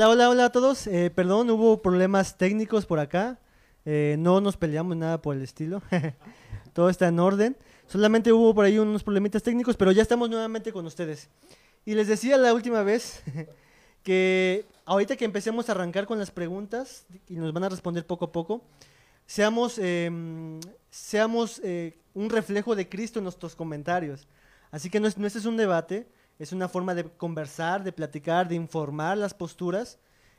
Hola, hola, hola a todos. Eh, perdón, hubo problemas técnicos por acá. Eh, no nos peleamos nada por el estilo. Todo está en orden. Solamente hubo por ahí unos problemitas técnicos, pero ya estamos nuevamente con ustedes. Y les decía la última vez que ahorita que empecemos a arrancar con las preguntas y nos van a responder poco a poco, seamos, em, seamos eh, un reflejo de Cristo en nuestros comentarios. Así que no, no este es un debate, es una forma de conversar, de platicar, de informar las posturas.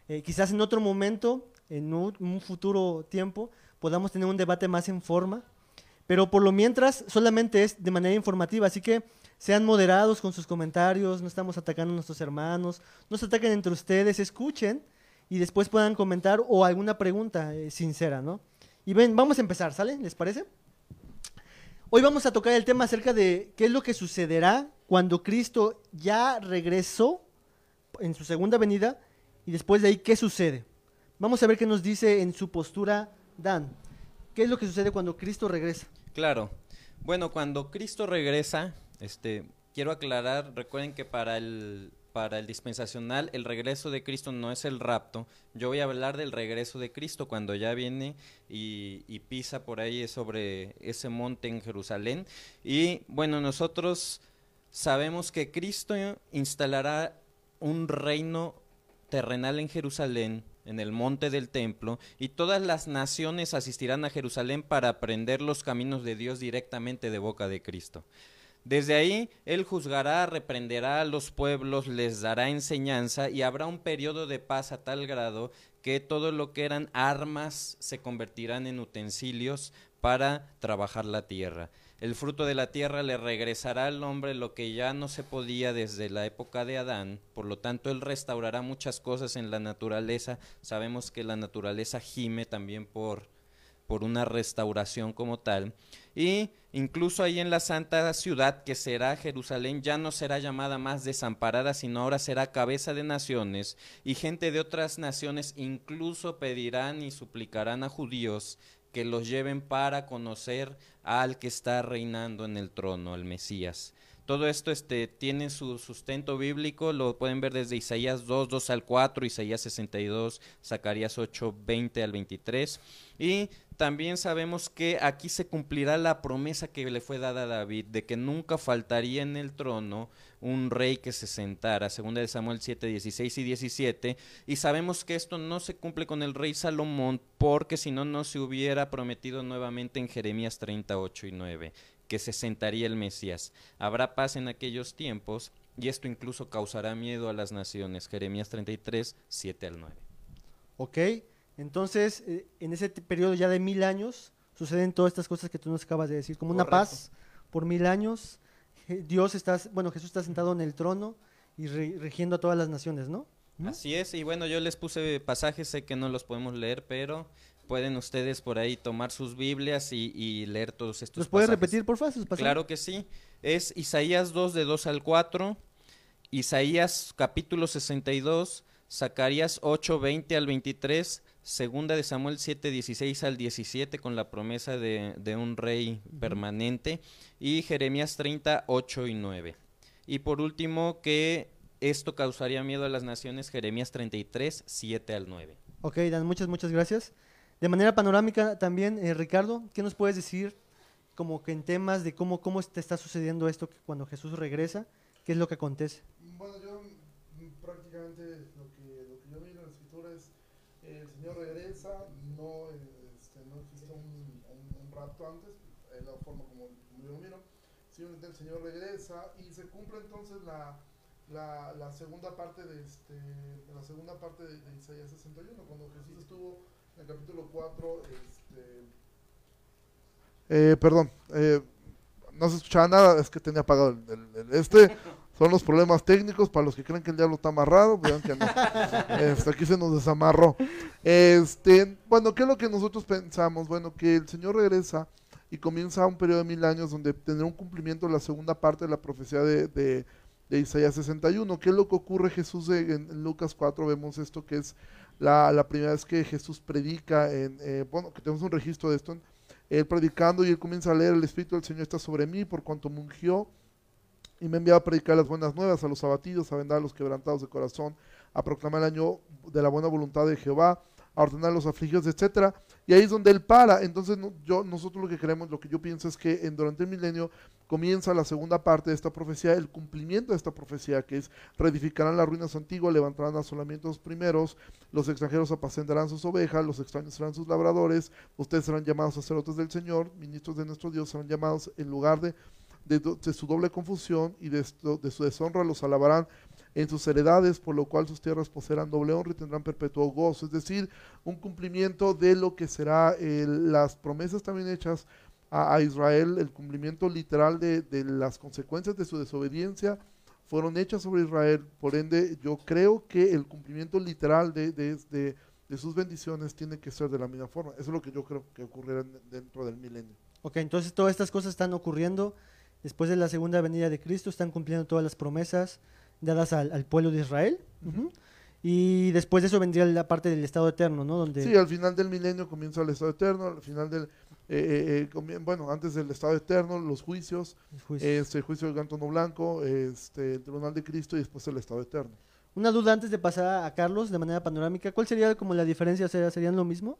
Eh, quizás en otro momento, en un, futuro tiempo, podamos tener un debate más en forma pero por lo mientras solamente es de manera informativa, así que sean moderados con sus comentarios, no estamos atacando a nuestros hermanos, no se ataquen entre ustedes, escuchen y después puedan comentar o alguna pregunta eh, sincera, ¿no? Y ven, vamos a empezar, ¿sale? ¿Les parece? Hoy vamos a tocar el tema acerca de qué es lo que sucederá cuando Cristo ya regresó en su segunda venida y después de ahí qué sucede. Vamos a ver qué nos dice en su postura Dan. ¿Qué es lo que sucede cuando Cristo regresa? Claro. Bueno, cuando Cristo regresa, este, quiero aclarar, recuerden que para el, para el dispensacional el regreso de Cristo no es el rapto. Yo voy a hablar del regreso de Cristo cuando ya viene y, pisa por ahí sobre ese monte en Jerusalén. Y bueno, nosotros sabemos que Cristo instalará un reino terrenal en Jerusalén en el monte del templo, y todas las naciones asistirán a Jerusalén para aprender los caminos de Dios directamente de boca de Cristo. Desde ahí Él juzgará, reprenderá a los pueblos, les dará enseñanza y habrá un periodo de paz a tal grado que todo lo que eran armas se convertirán en utensilios para trabajar la tierra. El fruto de la tierra le regresará al hombre lo que ya no se podía desde la época de Adán, por lo tanto él restaurará muchas cosas en la naturaleza. Sabemos que la naturaleza gime también por, por una restauración como tal. Y incluso ahí en la santa ciudad que será Jerusalén ya no será llamada más desamparada, sino ahora será cabeza de naciones. Y gente de otras naciones incluso pedirán y suplicarán a judíos que los lleven para conocer al que está reinando en el trono, el Mesías. Todo esto este, tiene su sustento bíblico, lo pueden ver desde Isaías 2, 2 al 4, Isaías 62, Zacarías 8, 20 al 23. Y también sabemos que aquí se cumplirá la promesa que le fue dada a David, de que nunca faltaría en el trono un rey que se sentara, segunda de Samuel 7, 16 y 17, y sabemos que esto no se cumple con el rey Salomón, porque si no, no se hubiera prometido nuevamente en Jeremías 38 y 9, que se sentaría el Mesías. Habrá paz en aquellos tiempos, y esto incluso causará miedo a las naciones, Jeremías 33, 7 al 9. Ok, entonces, eh, en ese periodo ya de mil años, suceden todas estas cosas que tú nos acabas de decir, como una paz por mil años. Dios está, bueno, Jesús está sentado en el trono y re- rigiendo a todas las naciones, ¿no? ¿Mm? Así es, y bueno, yo les puse pasajes, sé que no los podemos leer, pero pueden ustedes por ahí tomar sus Biblias y, y leer todos estos ¿Los puedes pasajes. repetir, por favor? sus pasajes? Claro que sí. Es Isaías 2 de 2 al 4, Isaías capítulo 62, Zacarías 8, 20 al 23, Segunda de Samuel 7, 16 al 17 con la promesa de, de un rey permanente y Jeremías 30, 8 y 9. Y por último que esto causaría miedo a las naciones, Jeremías 33, 7 al 9. Ok, Dan, muchas, muchas gracias. De manera panorámica también, eh, Ricardo, ¿qué nos puedes decir como que en temas de cómo, cómo te está sucediendo esto que cuando Jesús regresa? ¿Qué es lo que acontece? Bueno, yo mm, prácticamente lo que, lo que yo vi en la escritura es eh, el Señor regresa, no, eh, este, no existe un, antes, es la forma como, como yo lo miro, simplemente el Señor regresa y se cumple entonces la, la, la segunda parte de este de la segunda parte de, de Isaías 61, cuando Jesús estuvo en el capítulo 4, este, eh, perdón, eh, no se escuchaba nada, es que tenía apagado el, el- el- este. Son los problemas técnicos para los que creen que el diablo está amarrado, vean que no. Este, aquí se nos desamarró. Este, bueno, ¿qué es lo que nosotros pensamos? Bueno, que el Señor regresa y comienza un periodo de mil años donde tendrá un cumplimiento de la segunda parte de la profecía de, de, de Isaías 61. ¿Qué es lo que ocurre Jesús de- en, Lucas 4? Vemos esto que es la, la primera vez que Jesús predica, en, eh, bueno, que tenemos un registro de esto, él predicando y él comienza a leer, el Espíritu del Señor está sobre mí por cuanto me ungió y me ha enviado a predicar las buenas nuevas a los abatidos, a vendar a los quebrantados de corazón, a proclamar el año de la buena voluntad de Jehová, a ordenar los afligidos, etcétera. Y ahí es donde él para. Entonces, yo, nosotros lo que queremos, lo que yo pienso es que en, durante el milenio comienza la segunda parte de esta profecía, el cumplimiento de esta profecía, que es reedificarán las ruinas antiguas, levantarán asolamientos primeros, los extranjeros apacentarán sus ovejas, los extraños serán sus labradores, ustedes serán llamados sacerdotes del Señor, ministros de nuestro Dios serán llamados en lugar de, de, su doble confusión y de, de su deshonra los alabarán en sus heredades, por lo cual sus tierras poseerán doble honra y tendrán perpetuo gozo. Es decir, un cumplimiento de lo que será eh, las promesas también hechas a, Israel, el cumplimiento literal de, las consecuencias de su desobediencia fueron hechas sobre Israel. Por ende, yo creo que el cumplimiento literal de, de, sus bendiciones tiene que ser de la misma forma. Eso es lo que yo creo que ocurrirá en- dentro del milenio. Ok, entonces todas estas cosas están ocurriendo después de la segunda venida de Cristo, están cumpliendo todas las promesas dadas al, al pueblo de Israel. Y después de eso vendría la parte del estado eterno, ¿no? Donde Sí, al final del milenio comienza el estado eterno, al final del, eh, eh, eh, bueno, antes del estado eterno, los juicios, el juicio. este, el juicio del Gantono Blanco, este, el tribunal de Cristo y después el estado eterno. Una duda antes de pasar a Carlos de manera panorámica, ¿cuál sería como la diferencia? O sea, ¿Serían lo mismo?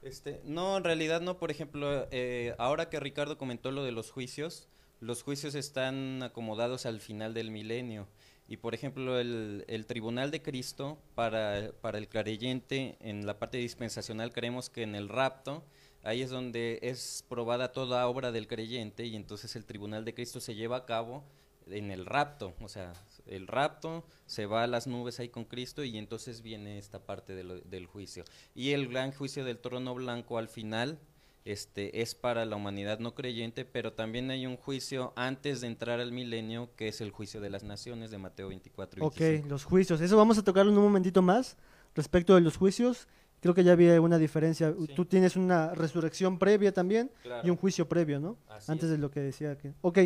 Este, no, en realidad no. Por ejemplo, eh, ahora que Ricardo comentó lo de los juicios, los juicios están acomodados al final del milenio. Y por ejemplo, el, tribunal de Cristo para, el creyente en la parte dispensacional creemos que en el rapto, ahí es donde es probada toda obra del creyente y entonces el tribunal de Cristo se lleva a cabo en el rapto, o sea, el rapto se va a las nubes ahí con Cristo y entonces viene esta parte del juicio. Y el gran juicio del trono blanco al final este, es para la humanidad no creyente, pero también hay un juicio antes de entrar al milenio, que es el juicio de las naciones de Mateo 24 y Ok, 25. los juicios. Eso vamos a tocarlo en un momentito más. Respecto de los juicios, creo que ya había una diferencia. Sí. Tú tienes una resurrección previa también Claro, y un juicio previo, ¿no? así Antes es. de lo que decía que... Ok,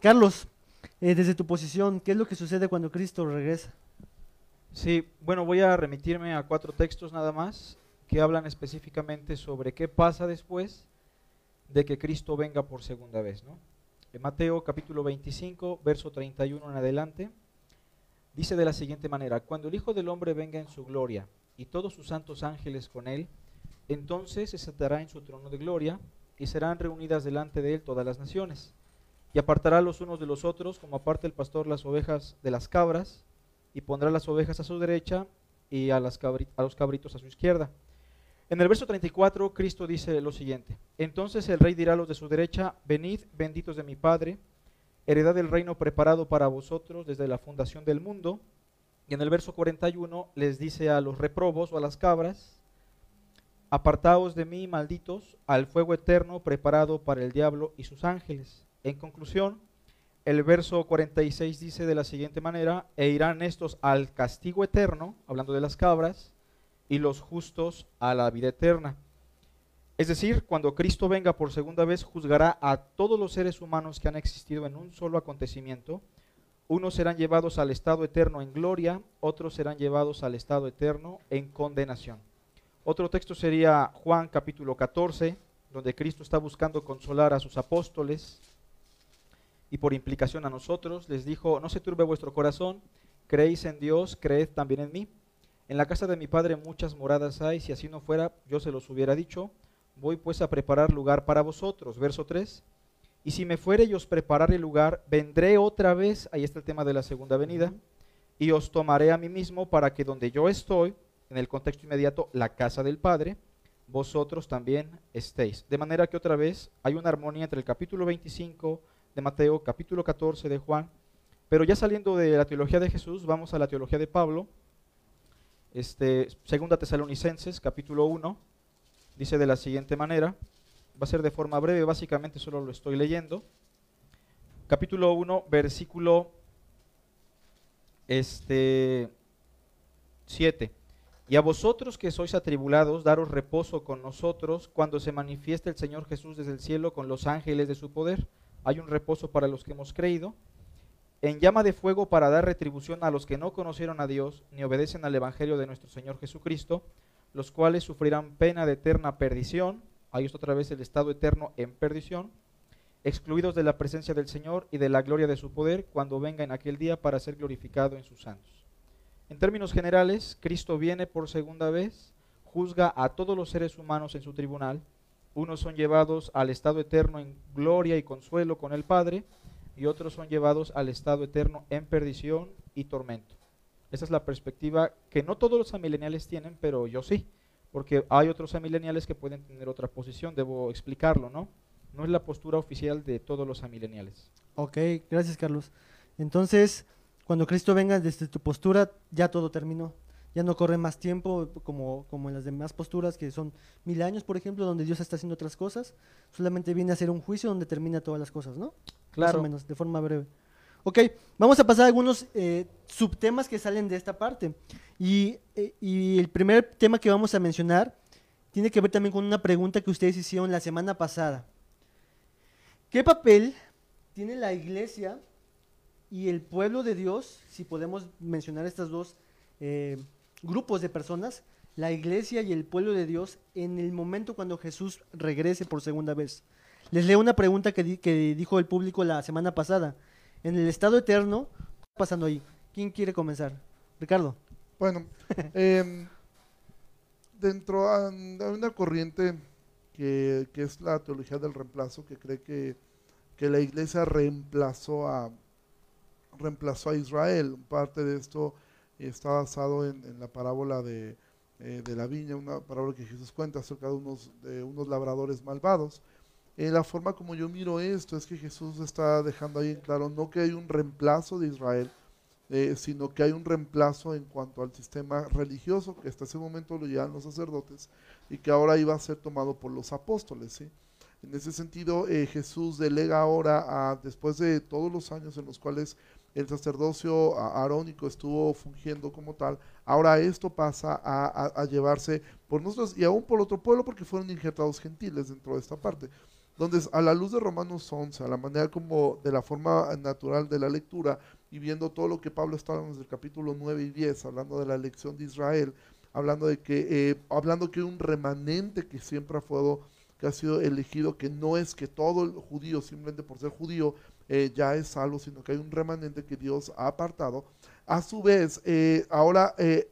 Carlos, eh, desde tu posición, ¿qué es lo que sucede cuando Cristo regresa? Sí, bueno, voy a remitirme a cuatro textos nada más que hablan específicamente sobre qué pasa después de que Cristo venga por segunda vez, ¿no? En Mateo capítulo 25, verso 31 en adelante, dice de la siguiente manera, cuando el Hijo del Hombre venga en su gloria y todos sus santos ángeles con él, entonces se sentará en su trono de gloria y serán reunidas delante de él todas las naciones. Y apartará los unos de los otros, como aparta el pastor las ovejas de las cabras, y pondrá las ovejas a su derecha y a, los cabritos a su izquierda. En el verso 34, Cristo dice lo siguiente, entonces el rey dirá a los de su derecha, venid benditos de mi Padre, heredad del reino preparado para vosotros desde la fundación del mundo. Y en el verso 41 les dice a los reprobos o a las cabras, apartaos de mí, malditos, al fuego eterno preparado para el diablo y sus ángeles. En conclusión, el verso 46 dice de la siguiente manera, e irán estos al castigo eterno, hablando de las cabras, y los justos a la vida eterna. Es decir, cuando Cristo venga por segunda vez, juzgará a todos los seres humanos que han existido en un solo acontecimiento. Unos serán llevados al estado eterno en gloria, otros serán llevados al estado eterno en condenación. Otro texto sería Juan capítulo 14, donde Cristo está buscando consolar a sus apóstoles y por implicación a nosotros, les dijo, no se turbe vuestro corazón, creéis en Dios, creed también en mí. En la casa de mi Padre muchas moradas hay, si así no fuera, yo se los hubiera dicho, voy pues a preparar lugar para vosotros. Verso 3. Y si me fuere y os preparare lugar, vendré otra vez, ahí está el tema de la segunda venida, y os tomaré a mí mismo para que donde yo estoy, en el contexto inmediato, la casa del Padre, vosotros también estéis. De manera que otra vez hay una armonía entre el capítulo 25 de Mateo, capítulo 14 de Juan, pero ya saliendo de la teología de Jesús, vamos a la teología de Pablo, este, segunda Tesalonicenses, capítulo 1, dice de la siguiente manera, va a ser de forma breve, básicamente solo lo estoy leyendo. Capítulo 1, versículo este 7. Y a vosotros que sois atribulados, daros reposo con nosotros cuando se manifieste el Señor Jesús desde el cielo con los ángeles de su poder. Hay un reposo para los que hemos creído. En llama de fuego para dar retribución a los que no conocieron a Dios ni obedecen al Evangelio de nuestro Señor Jesucristo, los cuales sufrirán pena de eterna perdición. Ahí está otra vez el estado eterno en perdición, excluidos de la presencia del Señor y de la gloria de su poder cuando venga en aquel día para ser glorificado en sus santos. En términos generales, Cristo viene por segunda vez, juzga a todos los seres humanos en su tribunal. Unos son llevados al estado eterno en gloria y consuelo con el Padre, y otros son llevados al estado eterno en perdición y tormento. Esa es la perspectiva que no todos los amileniales tienen, pero yo sí, porque hay otros amileniales que pueden tener otra posición, debo explicarlo, ¿no? No es la postura oficial de todos los amileniales. Ok, gracias Carlos. Entonces, cuando Cristo venga desde tu postura, ya todo terminó. Ya no corre más tiempo como, como en las demás posturas, que son mil años, por ejemplo, donde Dios está haciendo otras cosas. Solamente viene a hacer un juicio donde termina todas las cosas, ¿no? Más Claro. o menos, de forma breve. Ok, vamos a pasar a algunos eh, subtemas que salen de esta parte. Y, eh, y el primer tema que vamos a mencionar tiene que ver también con una pregunta que ustedes hicieron la semana pasada. ¿Qué papel tiene la iglesia y el pueblo de Dios, si podemos mencionar estos dos eh, grupos de personas, la iglesia y el pueblo de Dios, en el momento cuando Jesús regrese por segunda vez? Les leo una pregunta que, di- que dijo el público la semana pasada. En el estado eterno, ¿qué está pasando ahí? ¿Quién quiere comenzar? Ricardo. Bueno, em, dentro hay una corriente que, que es la teología del reemplazo, que cree que, que la iglesia reemplazó a, reemplazó a Israel. Parte de esto está basado en, en la parábola de, eh, de la viña, una parábola que Jesús cuenta acerca de unos, de unos labradores malvados. Eh, la forma como yo miro esto es que Jesús está dejando ahí en claro no que hay un reemplazo de Israel, eh, sino que hay un reemplazo en cuanto al sistema religioso que hasta ese momento lo llevan los sacerdotes y que ahora iba a ser tomado por los apóstoles. ¿sí? En ese sentido, eh, Jesús delega ahora, a, después de todos los años en los cuales el sacerdocio arónico estuvo fungiendo como tal, ahora esto pasa a, a- a llevarse por nosotros y aún por otro pueblo porque fueron injertados gentiles dentro de esta parte. Entonces, a la luz de Romanos 11, a la manera como de la forma natural de la lectura, y viendo todo lo que Pablo está hablando desde el capítulo 9 y 10, hablando de la elección de Israel, hablando de que, eh, hablando que un remanente que siempre ha sido, que ha sido elegido, que no es que todo el judío, simplemente por ser judío, eh, ya es salvo, sino que hay un remanente que Dios ha apartado. A su vez, eh, ahora eh,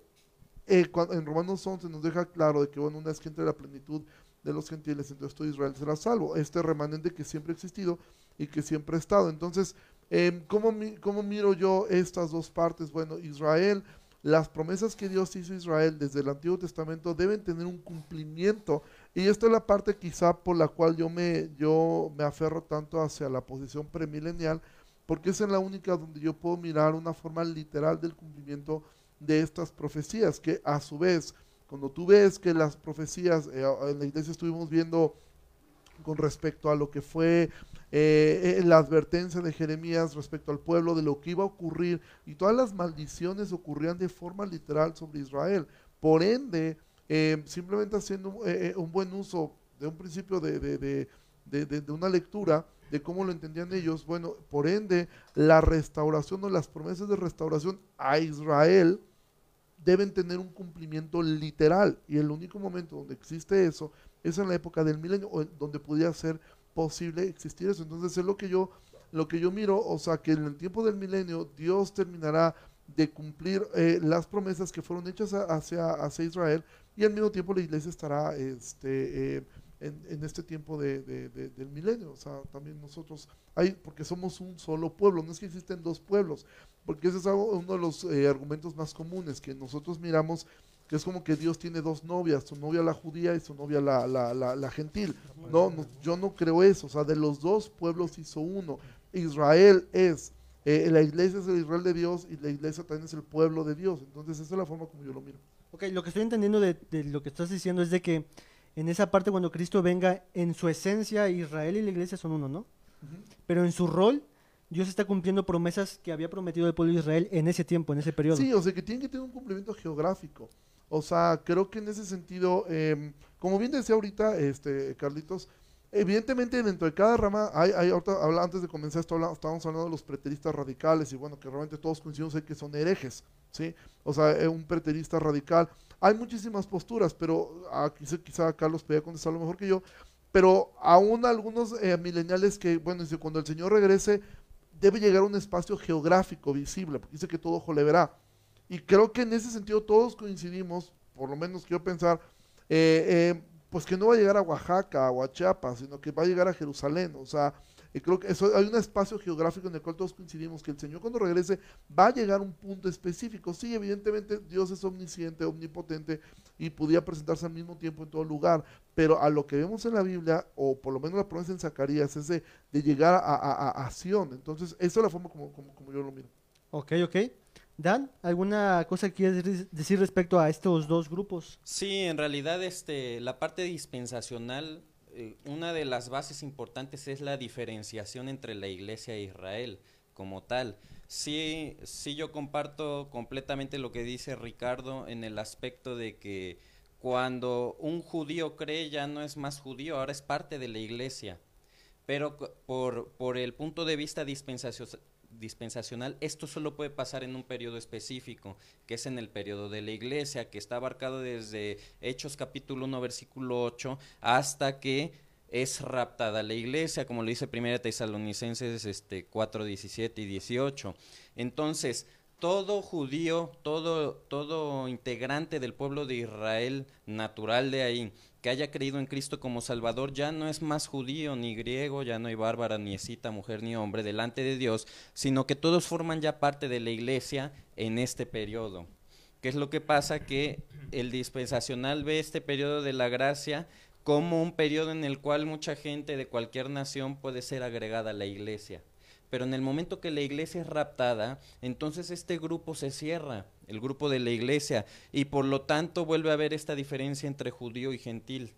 eh, cuando, en Romanos 11 nos deja claro de que, bueno, una vez que entre la plenitud de los gentiles, entonces todo Israel será salvo. Este remanente que siempre ha existido y que siempre ha estado. Entonces, Em, ¿cómo, cómo miro yo estas dos partes? Bueno, Israel, las promesas que Dios hizo a Israel desde el Antiguo Testamento deben tener un cumplimiento. Y esta es la parte quizá por la cual yo me, yo me aferro tanto hacia la posición premilenial, porque es la única donde yo puedo mirar una forma literal del cumplimiento de estas profecías, que a su vez, cuando tú ves que las profecías, eh, en la iglesia estuvimos viendo con respecto a lo que fue eh, eh, la advertencia de Jeremías respecto al pueblo de lo que iba a ocurrir y todas las maldiciones ocurrían de forma literal sobre Israel. Por ende, eh, simplemente haciendo un buen uso de un principio de- de- de- de una lectura de cómo lo entendían ellos, bueno, por ende, la restauración o las promesas de restauración a Israel deben tener un cumplimiento literal y el único momento donde existe eso es en la época del milenio donde pudiera ser posible existir eso. Entonces es lo que yo lo que yo miro, o sea, que en el tiempo del milenio Dios terminará de cumplir eh, las promesas que fueron hechas hacia, hacia Israel y al mismo tiempo la iglesia estará este, eh, en, este tiempo de, de- de- del milenio. O sea, también nosotros, hay, porque somos un solo pueblo, no es que existen dos pueblos, porque ese es uno de los eh, argumentos más comunes que nosotros miramos que es como que Dios tiene dos novias, su novia la judía y su novia la, la, gentil. No, no, yo no creo eso, o sea, de los dos pueblos hizo uno. Israel es, eh, la iglesia es el Israel de Dios y la iglesia también es el pueblo de Dios. Entonces esa es la forma como yo lo miro. Ok, lo que estoy entendiendo de lo que estás diciendo es de que en esa parte cuando Cristo venga, en su esencia Israel y la iglesia son uno, ¿no? Pero en su rol, Dios está cumpliendo promesas que había prometido al pueblo de Israel en ese tiempo, en ese periodo. Sí, o sea, que tiene que tener un cumplimiento geográfico. O sea, creo que en ese sentido, eh, como bien decía ahorita este Carlitos, evidentemente dentro de cada rama, hay, hay ahorita, habla- antes de comenzar esto, habla- estábamos hablando de los preteristas radicales y bueno, que realmente todos coincidimos en que son herejes, ¿sí? O sea, un preterista radical. Hay muchísimas posturas, pero ah, quizá, Carlos podría contestarlo mejor que yo, pero aún algunos eh, mileniales que, bueno, dice, cuando el Señor regrese, debe llegar a un espacio geográfico visible, porque dice que todo ojo le verá. Y creo que en ese sentido todos coincidimos, por lo menos quiero pensar, eh, eh, pues que no va a llegar a Oaxaca o a Chiapas, sino que va a llegar a Jerusalén. O sea, y creo que eso, hay un espacio geográfico en el cual todos coincidimos que el Señor cuando regrese va a llegar a un punto específico. Sí, evidentemente Dios es omnisciente, omnipotente y podía presentarse al mismo tiempo en todo lugar, pero a lo que vemos en la Biblia, o por lo menos la promesa en Zacarías, es de, llegar a, a, Sion. Entonces, esa es la forma como, como, yo lo miro. Ok, ok. Dan, ¿alguna cosa que quieres decir respecto a estos dos grupos? Sí, en realidad este, la parte dispensacional eh, una de las bases importantes es la diferenciación entre la iglesia e Israel como tal. Sí, sí yo comparto completamente lo que dice Ricardo en el aspecto de que cuando un judío cree ya no es más judío, ahora es parte de la iglesia. Pero por, por el punto de vista dispensacional, esto solo puede pasar en un periodo específico, que es en el periodo de la iglesia, que está abarcado desde Hechos capítulo 1, versículo 8, hasta que es raptada la iglesia, como lo dice Primera Tesalonicenses este, 4, 17 y 18. Entonces, todo judío, todo, todo integrante del pueblo de Israel natural de ahí, que haya creído en Cristo como Salvador, ya no es más judío ni griego, ya no hay bárbara, ni escita, mujer ni hombre delante de Dios, sino que todos forman ya parte de la iglesia en este periodo. ¿Qué es lo que pasa? Que el dispensacional ve este periodo de la gracia como un periodo en el cual mucha gente de cualquier nación puede ser agregada a la iglesia. Pero en el momento que la iglesia es raptada, entonces este grupo se cierra, el grupo de la iglesia, y por lo tanto vuelve a haber esta diferencia entre judío y gentil.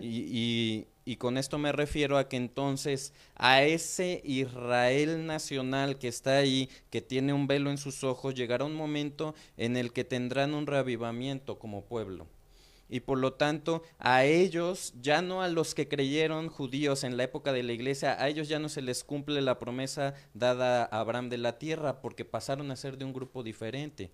Y, y, con esto me refiero a que entonces a ese Israel nacional que está ahí, que tiene un velo en sus ojos, llegará un momento en el que tendrán un reavivamiento como pueblo y por lo tanto a ellos, ya no a los que creyeron judíos en la época de la iglesia, a ellos ya no se les cumple la promesa dada a Abraham de la tierra porque pasaron a ser de un grupo diferente.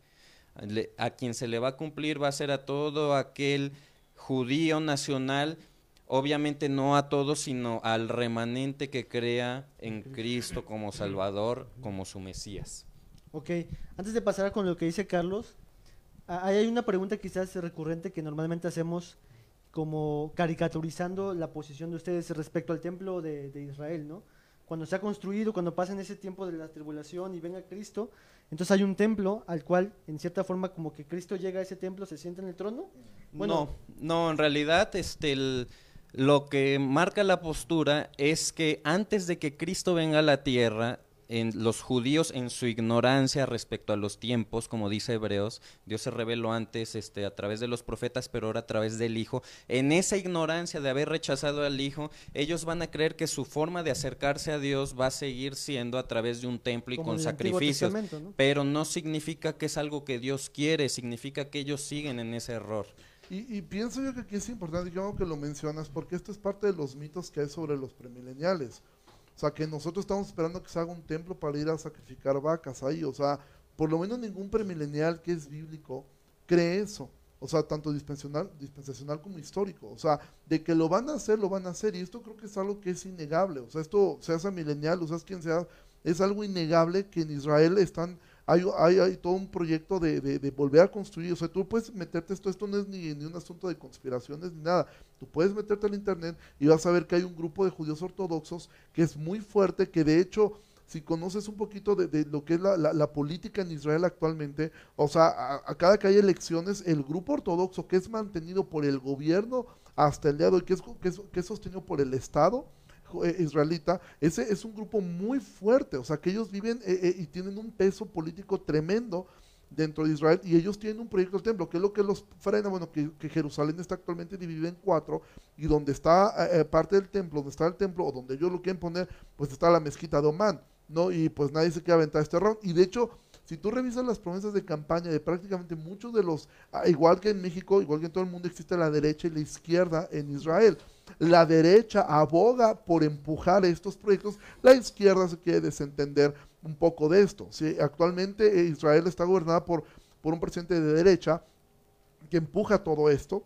a quien se le va a cumplir va a ser a todo aquel judío nacional, obviamente no a todos, sino al remanente que crea en Cristo como Salvador, como su Mesías. Ok, antes de pasar con lo que dice Carlos, hay una pregunta quizás recurrente que normalmente hacemos como caricaturizando la posición de ustedes respecto al templo de, Israel, ¿no? Cuando se ha construido, cuando pasa en ese tiempo de la tribulación y venga Cristo, entonces hay un templo al cual, en cierta forma, como que Cristo llega a ese templo, se sienta en el trono. Bueno, no, no, en realidad, este, lo que marca la postura es que antes de que Cristo venga a la tierra, en los judíos en su ignorancia respecto a los tiempos, como dice Hebreos, Dios se reveló antes este, a través de los profetas, pero ahora a través del Hijo. En esa ignorancia de haber rechazado al Hijo, ellos van a creer que su forma de acercarse a Dios va a seguir siendo a través de un templo y con sacrificios, pero no significa que es algo que Dios quiere, significa que ellos siguen en ese error. Y, pienso yo que aquí es importante, yo que lo mencionas, porque esto es parte de los mitos que hay sobre los premileniales. O sea, que nosotros estamos esperando que se haga un templo para ir a sacrificar vacas ahí. O sea, por lo menos ningún premilenial que es bíblico cree eso. O sea, tanto dispensacional, dispensacional como histórico. O sea, de que lo van a hacer, lo van a hacer. Y esto creo que es algo que es innegable. O sea, esto, seas milenial, o seas quien sea, es algo innegable que en Israel están hay, hay, todo un proyecto de, volver a construir. O sea, tú puedes meterte esto, esto no es ni, un asunto de conspiraciones ni nada. Tú puedes meterte al internet y vas a ver que hay un grupo de judíos ortodoxos que es muy fuerte, que de hecho, si conoces un poquito de, lo que es la, política en Israel actualmente, o sea, a, cada que hay elecciones, el grupo ortodoxo que es mantenido por el gobierno hasta el día de hoy, que es, sostenido por el Estado, israelita, ese es un grupo muy fuerte, o sea, que ellos viven eh, eh, y tienen un peso político tremendo dentro de Israel y ellos tienen un proyecto del templo, que es lo que los frena, bueno, que, Jerusalén está actualmente dividida en cuatro y donde está parte del templo, donde está el templo o donde ellos lo quieren poner, pues está la mezquita de Omán, ¿no? Y pues nadie se quiere aventar este error y de hecho... Si tú revisas las promesas de campaña de prácticamente muchos de los, ah, igual que en México, igual que en todo el mundo, existe la derecha y la izquierda en Israel la derecha aboga por empujar estos proyectos, la izquierda se quiere desentender un poco de esto. ¿sí? Actualmente eh, Israel está gobernada por, por un presidente de derecha que empuja todo esto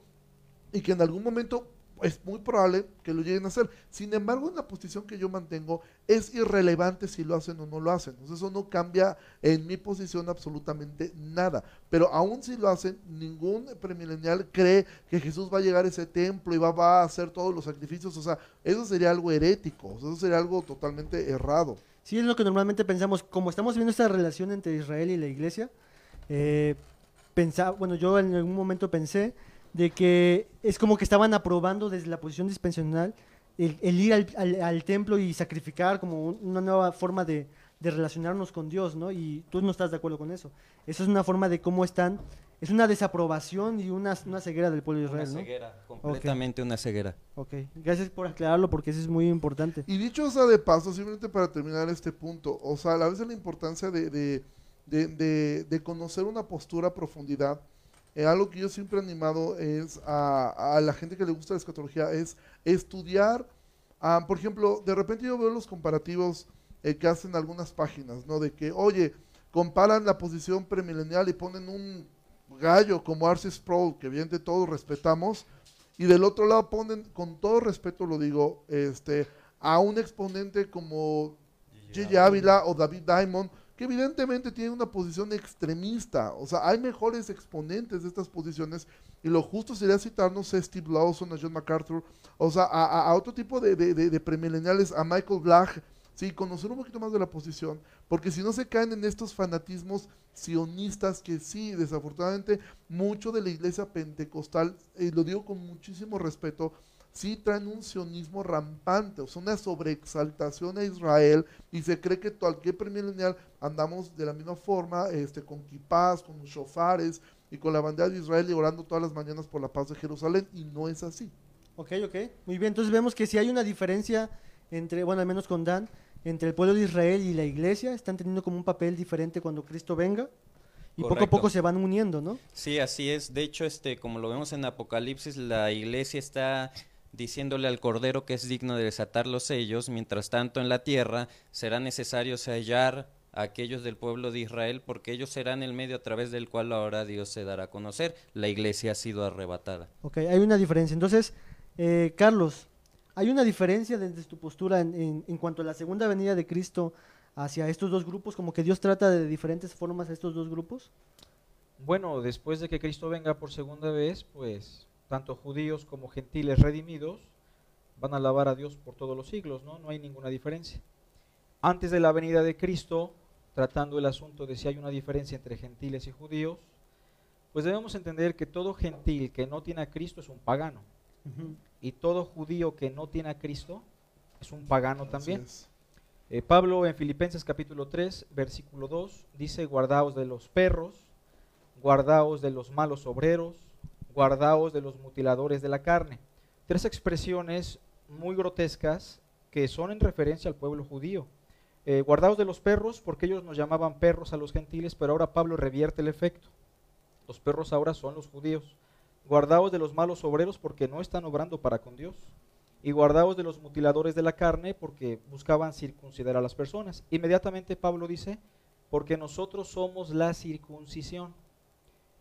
y que en algún momento es muy probable que lo lleguen a hacer. Sin embargo, en la posición que yo mantengo, es irrelevante si lo hacen o no lo hacen. Entonces, eso no cambia en mi posición absolutamente nada. Pero aún si lo hacen, ningún premilenial cree que Jesús va a llegar a ese templo y va, a hacer todos los sacrificios. O sea, eso sería algo herético, eso sería algo totalmente errado. Sí, es lo que normalmente pensamos. Como estamos viendo esta relación entre Israel y la iglesia, eh, bueno, yo en algún momento pensé de que es como que estaban aprobando desde la posición dispensacional el, el ir al, al- al templo y sacrificar como un- una nueva forma de, de relacionarnos con Dios, ¿no? Y tú no estás de acuerdo con eso. Eso es una forma de cómo están, es una desaprobación y una, una ceguera del pueblo de Una Israel, ¿no? ceguera, completamente una ceguera. Ok, gracias por aclararlo porque eso es muy importante. Y dicho sea de paso, simplemente para terminar este punto, o sea, a la vez la importancia de, de, de, de- de conocer una postura a profundidad, eh, algo que yo siempre he animado es a, a la gente que le gusta la escatología, es estudiar, ah, por ejemplo, de repente yo veo los comparativos eh, que hacen algunas páginas, ¿no? De que, oye, comparan la posición premilenial y ponen un gallo como Arce Sproul, que evidentemente todos respetamos, y del otro lado ponen, con todo respeto lo digo, este, a un exponente como Gigi Ávila o David Diamond, que evidentemente tienen una posición extremista. O sea, hay mejores exponentes de estas posiciones y lo justo sería citarnos a Steve Lawson, a John MacArthur, o sea, a, otro tipo de, de, de- de premileniales, a Michael Black, sí, conocer un poquito más de la posición, porque si no se caen en estos fanatismos sionistas que sí, desafortunadamente, mucho de la iglesia pentecostal, y lo digo con muchísimo respeto, sí traen un sionismo rampante, o sea, una sobreexaltación a Israel y se cree que cualquier premilenial andamos de la misma forma, este, con kipás, con shofares y con la bandera de Israel y orando todas las mañanas por la paz de Jerusalén y no es así. Ok, ok. Muy bien, entonces vemos que si hay una diferencia entre, bueno, al menos con Dan, entre el pueblo de Israel y la iglesia, están teniendo como un papel diferente cuando Cristo venga. Y poco a poco se van uniendo, ¿no? Sí, así es. De hecho, este, como lo vemos en Apocalipsis, la iglesia está diciéndole al Cordero que es digno de desatar los sellos. Mientras tanto, en la tierra será necesario sellar a aquellos del pueblo de Israel, porque ellos serán el medio a través del cual ahora Dios se dará a conocer. La iglesia ha sido arrebatada. Ok, hay una diferencia. Entonces, eh, Carlos, ¿hay una diferencia desde tu postura en, en- en cuanto a la segunda venida de Cristo hacia estos dos grupos? Como que Dios trata de diferentes formas a estos dos grupos. Bueno, después de que Cristo venga por segunda vez, pues tanto judíos como gentiles redimidos van a alabar a Dios por todos los siglos, ¿no? No hay ninguna diferencia. Antes de la venida de Cristo, tratando el asunto de si hay una diferencia entre gentiles y judíos, pues debemos entender que todo gentil que no tiene a Cristo es un pagano. Y todo judío que no tiene a Cristo es un pagano también. Así. Eh, Pablo en Filipenses capítulo 3, versículo 2, dice, guardaos de los perros, guardaos de los malos obreros, guardaos de los mutiladores de la carne. Tres expresiones muy grotescas que son en referencia al pueblo judío. Eh, guardaos de los perros porque ellos nos llamaban perros a los gentiles, pero ahora Pablo revierte el efecto. Los perros ahora son los judíos. Guardaos de los malos obreros porque no están obrando para con Dios y guardaos de los mutiladores de la carne porque buscaban circuncidar a las personas. Inmediatamente Pablo dice, porque nosotros somos la circuncisión.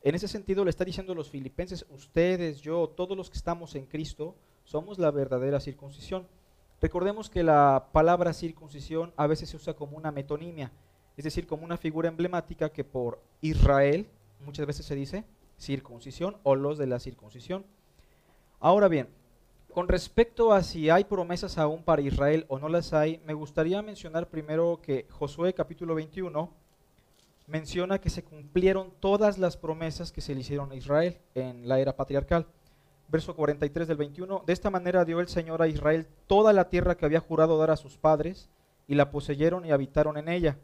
En ese sentido le está diciendo a los filipenses, ustedes, yo, todos los que estamos en Cristo, somos la verdadera circuncisión. Recordemos que la palabra circuncisión a veces se usa como una metonimia, es decir, como una figura emblemática que por Israel muchas veces se dice circuncisión o los de la circuncisión. Ahora bien, con respecto a si hay promesas aún para Israel o no las hay, me gustaría mencionar primero que Josué capítulo 21 menciona que se cumplieron todas las promesas que se le hicieron a Israel en la era patriarcal. Verso 43 del 21, de esta manera dio el Señor a Israel toda la tierra que había jurado dar a sus padres, y la poseyeron y habitaron en ella.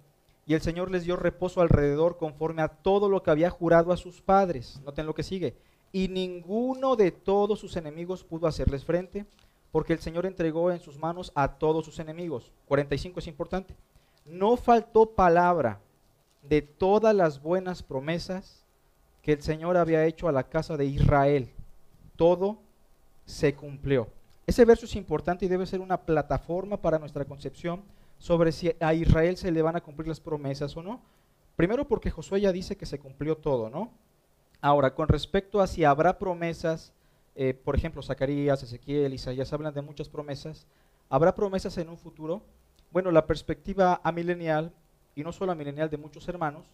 Y el Señor les dio reposo alrededor conforme a todo lo que había jurado a sus padres. Noten lo que sigue y ninguno de todos sus enemigos pudo hacerles frente, porque el Señor entregó en sus manos a todos sus enemigos. 45 es importante. No faltó palabra de todas las buenas promesas que el Señor había hecho a la casa de Israel. Todo se cumplió. Ese verso es importante y debe ser una plataforma para nuestra concepción sobre si a Israel se le van a cumplir las promesas o no. Primero porque Josué ya dice que se cumplió todo, ¿no? Ahora, con respecto a si habrá promesas eh, por ejemplo, Zacarías, Ezequiel, Isaías hablan de muchas promesas. ¿Habrá promesas en un futuro? Bueno, la perspectiva amilenial, y no solo amilenial de muchos hermanos,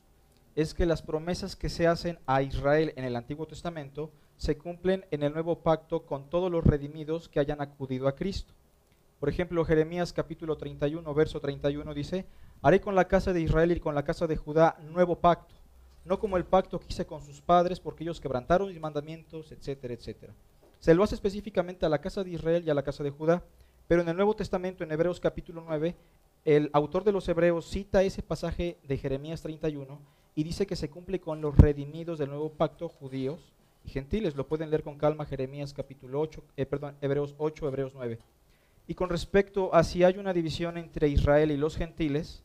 es que las promesas que se hacen a Israel en el Antiguo Testamento se cumplen en el nuevo pacto con todos los redimidos que hayan acudido a Cristo. Por ejemplo, Jeremías capítulo 31, verso 31 dice, haré con la casa de Israel y con la casa de Judá nuevo pacto, no como el pacto que hice con sus padres, porque ellos quebrantaron mis mandamientos, etcétera, etcétera. Se lo hace específicamente a la casa de Israel y a la casa de Judá, pero en el Nuevo Testamento, en Hebreos capítulo 9, el autor de los Hebreos cita ese pasaje de Jeremías 31 y dice que se cumple con los redimidos del nuevo pacto judíos y gentiles. Lo pueden leer con calma Jeremías capítulo 8, eh, Hebreos 8, Hebreos 9. Y con respecto a si hay una división entre Israel y los gentiles,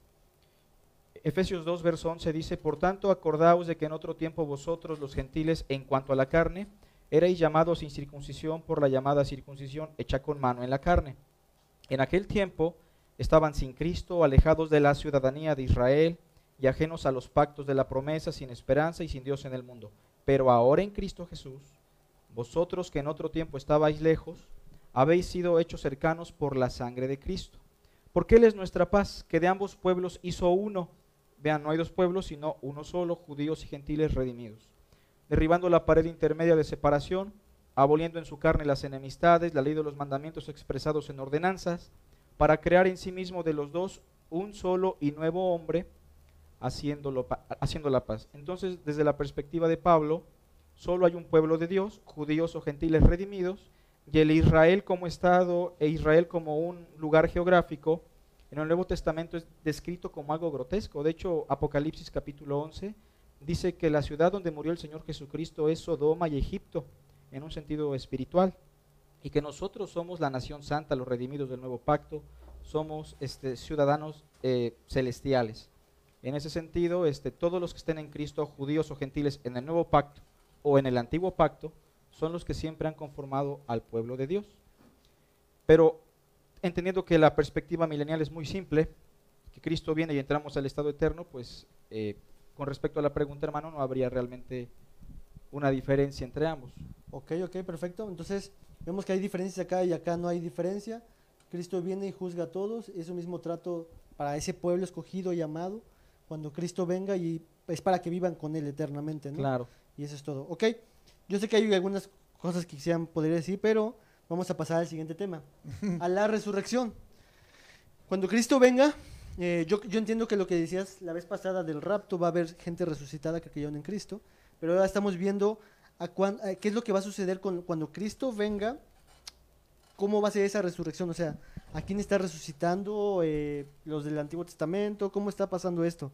Efesios 2, verso 11 dice, Por tanto, acordaos de que en otro tiempo vosotros, los gentiles, en cuanto a la carne, erais llamados sin circuncisión por la llamada circuncisión hecha con mano en la carne. En aquel tiempo estaban sin Cristo, alejados de la ciudadanía de Israel y ajenos a los pactos de la promesa, sin esperanza y sin Dios en el mundo. Pero ahora en Cristo Jesús, vosotros que en otro tiempo estabais lejos, habéis sido hechos cercanos por la sangre de Cristo. Porque Él es nuestra paz, que de ambos pueblos hizo uno. Vean, no hay dos pueblos, sino uno solo, judíos y gentiles redimidos. Derribando la pared intermedia de separación, aboliendo en su carne las enemistades, la ley de los mandamientos expresados en ordenanzas, para crear en sí mismo de los dos un solo y nuevo hombre, haciéndolo, haciendo la paz. Entonces, desde la perspectiva de Pablo, solo hay un pueblo de Dios, judíos o gentiles redimidos, y el Israel como Estado e Israel como un lugar geográfico, en el Nuevo Testamento es descrito como algo grotesco. De hecho, Apocalipsis capítulo 11 dice que la ciudad donde murió el Señor Jesucristo es Sodoma y Egipto, en un sentido espiritual, y que nosotros somos la nación santa, los redimidos del nuevo pacto, somos este, ciudadanos eh, celestiales. En ese sentido, este, todos los que estén en Cristo, judíos o gentiles, en el nuevo pacto o en el antiguo pacto, son los que siempre han conformado al pueblo de Dios. Pero entendiendo que la perspectiva milenial es muy simple, que Cristo viene y entramos al estado eterno, pues eh, con respecto a la pregunta, hermano, no habría realmente una diferencia entre ambos. Ok, ok, perfecto. Entonces, vemos que hay diferencias acá y acá no hay diferencia. Cristo viene y juzga a todos. Es un mismo trato para ese pueblo escogido y amado. Cuando Cristo venga y es para que vivan con Él eternamente, ¿no? Claro. Y eso es todo. Ok, yo sé que hay algunas cosas que quisieran poder decir, pero vamos a pasar al siguiente tema, a la resurrección. Cuando Cristo venga, eh, yo, yo entiendo que lo que decías la vez pasada del rapto, va a haber gente resucitada que creyeron en Cristo, pero ahora estamos viendo a cuán- a qué es lo que va a suceder con, cuando Cristo venga, cómo va a ser esa resurrección, o sea, a quién está resucitando, eh, los del Antiguo Testamento, cómo está pasando esto.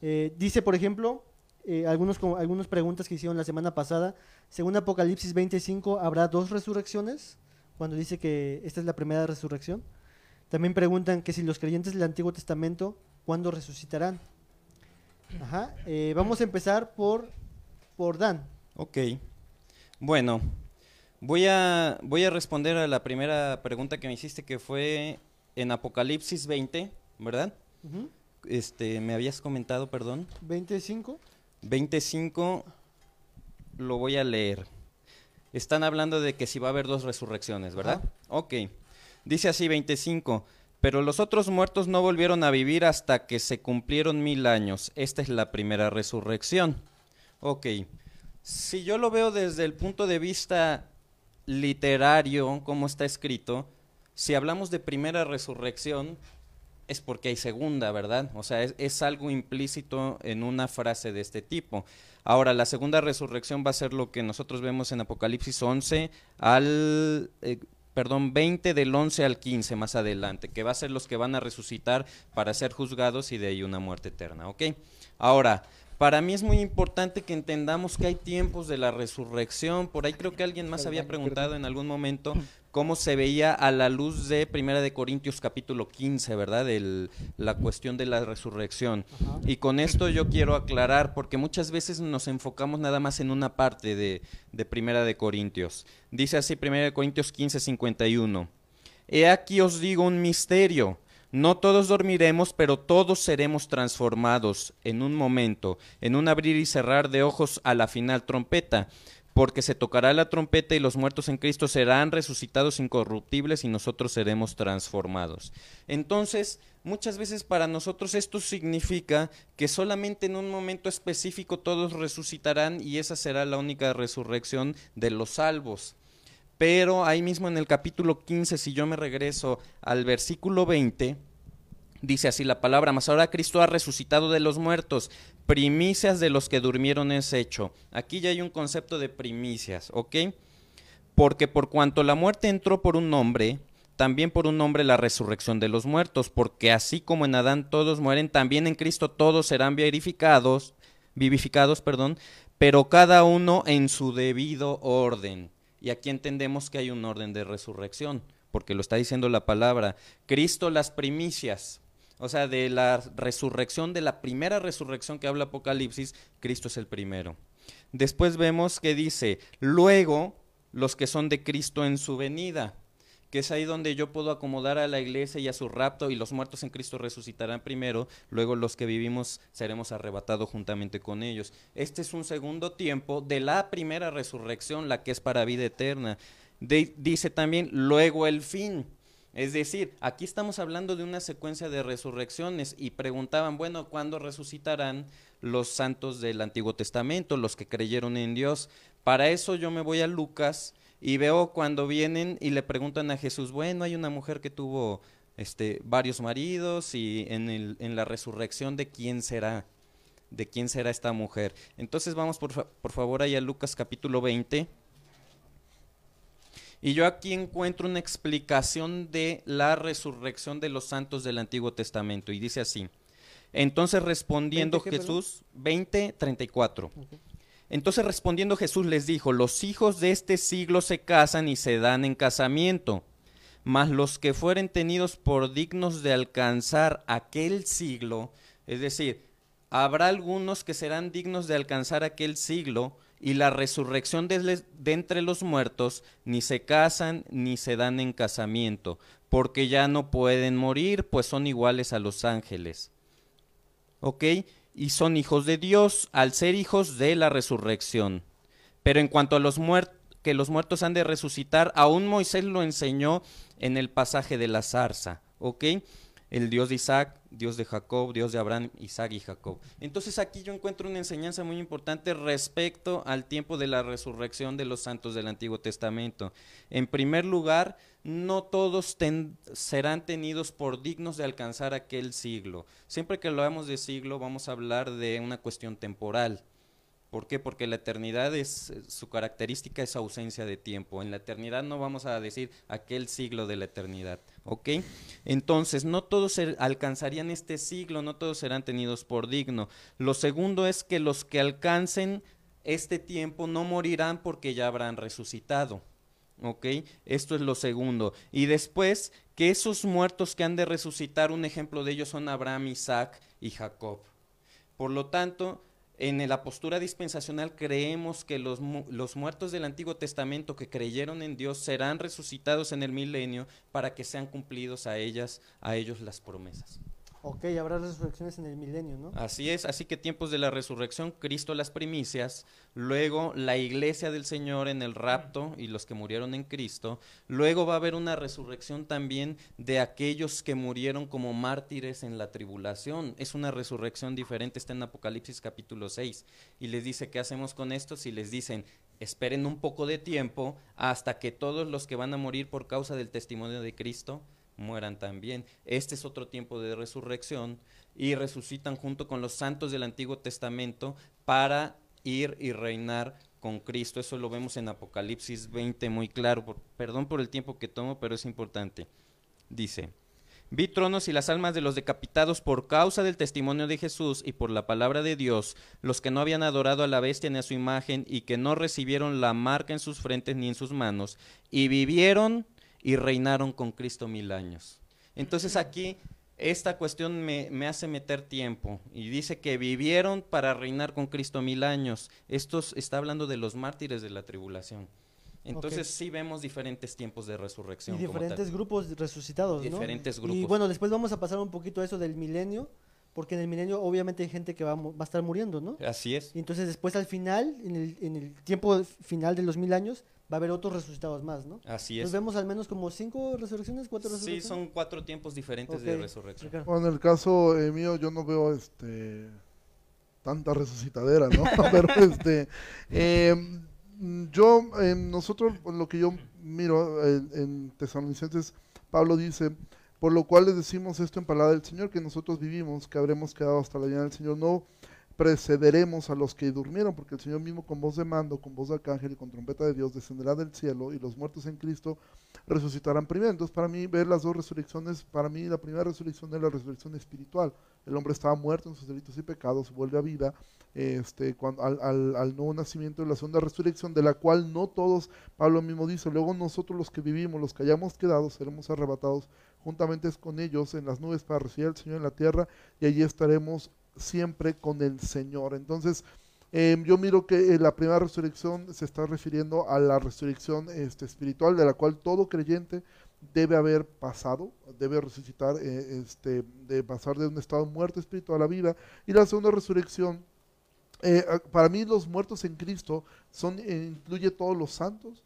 Eh, dice, por ejemplo, eh, algunos, como- algunas preguntas que hicieron la semana pasada, según Apocalipsis 25, ¿habrá dos resurrecciones? Cuando dice que esta es la primera resurrección. También preguntan que si los creyentes del Antiguo Testamento, ¿cuándo resucitarán? Ajá. eh, vamos a empezar por, por Dan. Ok. Bueno, voy a, voy a responder a la primera pregunta que me hiciste, que fue en Apocalipsis 20, ¿verdad? Ujú. Este, me habías comentado, perdón. 25. 25 lo voy a leer. Están hablando de que si va a haber dos resurrecciones, ¿verdad? Ok. Dice así 25. Pero los otros muertos no volvieron a vivir hasta que se cumplieron mil años. Esta es la primera resurrección. Ok. Si yo lo veo desde el punto de vista literario, como está escrito, si hablamos de primera resurrección, es porque hay segunda, ¿verdad? O sea, es, algo implícito en una frase de este tipo. Ahora, la segunda resurrección va a ser lo que nosotros vemos en Apocalipsis 11 al, eh, perdón, 20 del 11 al 15 más adelante, que va a ser los que van a resucitar para ser juzgados y de ahí una muerte eterna, ¿ok? Ahora, para mí es muy importante que entendamos que hay tiempos de la resurrección. Por ahí creo que alguien más había preguntado en algún momento cómo se veía a la luz de Primera de Corintios capítulo 15, ¿verdad? El- la cuestión de la resurrección. Ajá. Y con esto yo quiero aclarar, porque muchas veces nos enfocamos nada más en una parte de, de Primera de Corintios. Dice así Primera de Corintios 15, 51. He aquí os digo un misterio. No todos dormiremos, pero todos seremos transformados en un momento, en un abrir y cerrar de ojos a la final trompeta. porque se tocará la trompeta y los muertos en Cristo serán resucitados incorruptibles y nosotros seremos transformados. Entonces, muchas veces para nosotros esto significa que solamente en un momento específico todos resucitarán y esa será la única resurrección de los salvos. Pero ahí mismo en el capítulo 15, si yo me regreso al versículo 20, dice así la palabra, mas ahora Cristo ha resucitado de los muertos, primicias de los que durmieron es hecho. Aquí ya hay un concepto de primicias, ¿ok? Porque por cuanto la muerte entró por un hombre, también por un hombre la resurrección de los muertos, porque así como en Adán todos mueren, también en Cristo todos serán vivificados, vivificados, perdón, pero cada uno en su debido orden. Y aquí entendemos que hay un orden de resurrección, porque lo está diciendo la palabra. Cristo las primicias, o sea, de la resurrección, de la primera resurrección que habla Apocalipsis, Cristo es el primero. Después vemos que dice, luego los que son de Cristo en su venida, que es ahí donde yo puedo acomodar a la iglesia y a su rapto y los muertos en Cristo resucitarán primero, luego los que vivimos seremos arrebatados juntamente con ellos. Este es un segundo tiempo de la primera resurrección, la que es para vida eterna. dice también, luego el fin. Es decir, aquí estamos hablando de una secuencia de resurrecciones y preguntaban, bueno, ¿cuándo resucitarán los santos del Antiguo Testamento, los que creyeron en Dios? Para eso yo me voy a Lucas y veo cuando vienen y le preguntan a Jesús, bueno, hay una mujer que tuvo este, varios maridos y en, el, en la resurrección de quién será, de quién será esta mujer. Entonces vamos por, por favor ahí a Lucas capítulo 20. Y yo aquí encuentro una explicación de la resurrección de los santos del Antiguo Testamento. Y dice así. Entonces respondiendo Jesús, 20, 34. Entonces respondiendo Jesús les dijo, los hijos de este siglo se casan y se dan en casamiento, mas los que fueren tenidos por dignos de alcanzar aquel siglo, es decir, habrá algunos que serán dignos de alcanzar aquel siglo y la resurrección de, entre los muertos, ni se casan ni se dan en casamiento, porque ya no pueden morir, pues son iguales a los ángeles. ¿Ok? Y son hijos de Dios al ser hijos de la resurrección. Pero en cuanto a los muertos, que los muertos han de resucitar, aún Moisés lo enseñó en el pasaje de la zarza, ¿ok? El Dios de Isaac, Dios de Jacob, Dios de Abraham, Isaac y Jacob. Entonces aquí yo encuentro una enseñanza muy importante respecto al tiempo de la resurrección de los santos del Antiguo Testamento. En primer lugar, no todos serán tenidos por dignos de alcanzar aquel siglo. Siempre que hablamos de siglo vamos a hablar de una cuestión temporal. ¿Por qué? Porque la eternidad es, su característica es ausencia de tiempo. En la eternidad no vamos a decir aquel siglo de la eternidad. ¿Ok? Entonces, no todos alcanzarían este siglo, no todos serán tenidos por digno. Lo segundo es que los que alcancen este tiempo no morirán porque ya habrán resucitado. ¿Ok? Esto es lo segundo. Y después, que esos muertos que han de resucitar, un ejemplo de ellos son Abraham, Isaac y Jacob. Por lo tanto, en la postura dispensacional creemos que los, los, muertos del Antiguo Testamento que creyeron en Dios serán resucitados en el milenio para que sean cumplidos a ellas, a ellos las promesas. Ok, habrá resurrecciones en el milenio, ¿no? Así es, así que tiempos de la resurrección, Cristo las primicias, luego la iglesia del Señor en el rapto y los que murieron en Cristo, luego va a haber una resurrección también de aquellos que murieron como mártires en la tribulación. Es una resurrección diferente, está en Apocalipsis capítulo 6 y les dice, ¿qué hacemos con estos? Y les dicen, esperen un poco de tiempo hasta que todos los que van a morir por causa del testimonio de Cristo, mueran también. Este es otro tiempo de resurrección y resucitan junto con los santos del Antiguo Testamento para ir y reinar con Cristo. Eso lo vemos en Apocalipsis 20 muy claro. perdón por el tiempo que tomo, pero es importante. Dice, vi tronos y las almas de los decapitados por causa del testimonio de Jesús y por la palabra de Dios, los que no habían adorado a la bestia ni a su imagen y que no recibieron la marca en sus frentes ni en sus manos, y vivieron y reinaron con Cristo mil años. Entonces aquí esta cuestión me, hace meter tiempo y dice que vivieron para reinar con Cristo mil años. Esto está hablando de los mártires de la tribulación. Entonces sí vemos diferentes tiempos de resurrección. Y diferentes grupos resucitados, Diferentes grupos. Y bueno, después vamos a pasar un poquito a eso del milenio, porque en el milenio obviamente hay gente que va, va a estar muriendo, ¿no? Así es. Y entonces después al final, en el, en el tiempo final de los mil años, va a haber otros resucitados más, ¿no? Así Nos es. vemos al menos como cinco resurrecciones, cuatro Sí, resurrecciones. son cuatro tiempos diferentes de resurrección. Ricardo. Bueno, en el caso eh, mío yo no veo este tanta resucitadera, ¿no? Pero este eh, mm, yo eh, nosotros lo que yo miro en, en Tesalonicenses Pablo dice por lo cual les decimos esto en palabra del Señor que nosotros vivimos que habremos quedado hasta la llegada del Señor no precederemos a los que durmieron porque el Señor mismo con voz de mando con voz de arcángel y con trompeta de Dios descenderá del cielo y los muertos en Cristo resucitarán primero. Entonces, para mí, ver las dos resurrecciones, para mí la primera resurrección es la resurrección espiritual. El hombre estaba muerto en sus delitos y pecados, vuelve a vida este, cuando, al, al- al nuevo nacimiento de la segunda resurrección, de la cual no todos, Pablo mismo dice, luego nosotros los que vivimos, los que hayamos quedado, seremos arrebatados juntamente con ellos en las nubes para recibir al Señor en la tierra y allí estaremos siempre con el Señor. Entonces, eh, yo miro que eh, la primera resurrección se está refiriendo a la resurrección este, espiritual, de la cual todo creyente debe haber pasado, debe resucitar, eh, este, de pasar de un estado de espiritual a la vida. Y la segunda resurrección, eh, para mí los muertos en Cristo son, eh, incluye todos los santos,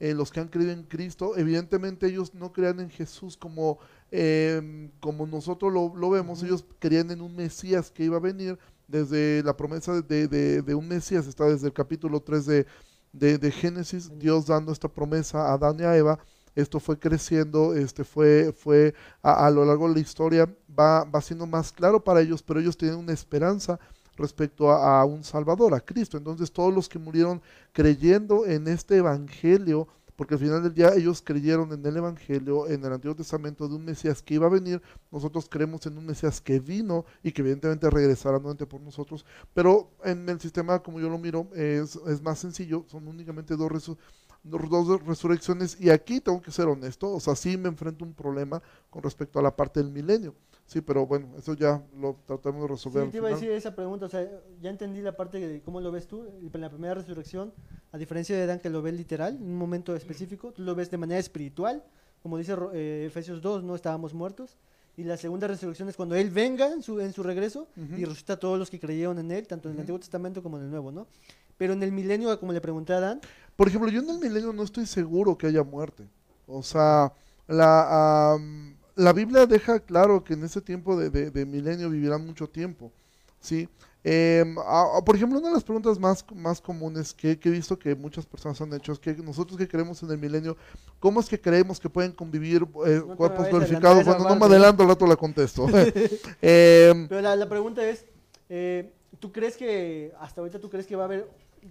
eh, los que han creído en Cristo. Evidentemente ellos no crean en Jesús como, eh, como nosotros lo, lo vemos, ellos creían en un Mesías que iba a venir desde la promesa de, de- de un Mesías, está desde el capítulo 3 de, de- de Génesis, Dios dando esta promesa a Adán y a Eva. Esto fue creciendo, este fue, fue a, a lo largo de la historia, va, va siendo más claro para ellos, pero ellos tienen una esperanza respecto a, un Salvador, a Cristo. Entonces todos los que murieron creyendo en este Evangelio, porque al final del día ellos creyeron en el Evangelio, en el Antiguo Testamento de un Mesías que iba a venir, nosotros creemos en un Mesías que vino y que evidentemente regresará nuevamente por nosotros, pero en el sistema como yo lo miro es, más sencillo, son únicamente dos, dos resurrecciones. Y aquí tengo que ser honesto, o sea, sí me enfrento a un problema con respecto a la parte del milenio, sí, pero bueno, eso ya lo tratamos de resolver. Sí, te iba a decir esa pregunta, o sea, ya entendí la parte de cómo lo ves tú, en la primera resurrección, a diferencia de Dan que lo ve literal, en un momento específico, tú lo ves de manera espiritual, como dice eh, Efesios 2, no estábamos muertos, y la segunda resurrección es cuando Él venga en su, en su regreso y resucita a todos los que creyeron en Él, tanto en el. Antiguo Testamento como en el Nuevo, ¿no? Pero en el milenio, como le pregunté a Dan, Por ejemplo, yo en el milenio no estoy seguro que haya muerte. O sea, la, am, la Biblia deja claro que en ese tiempo de, de- de milenio vivirán mucho tiempo. ¿sí? Em, a- a- por ejemplo, una de las preguntas más, más comunes que, que he visto que muchas personas han hecho es que nosotros que creemos en el milenio, ¿cómo es que creemos que pueden convivir eh, cuerpos glorificados? Bueno, no me adelanto, al rato la contesto. Em, Pero la, la pregunta es, eh, ¿tú crees que, hasta ahorita tú crees que va a haber,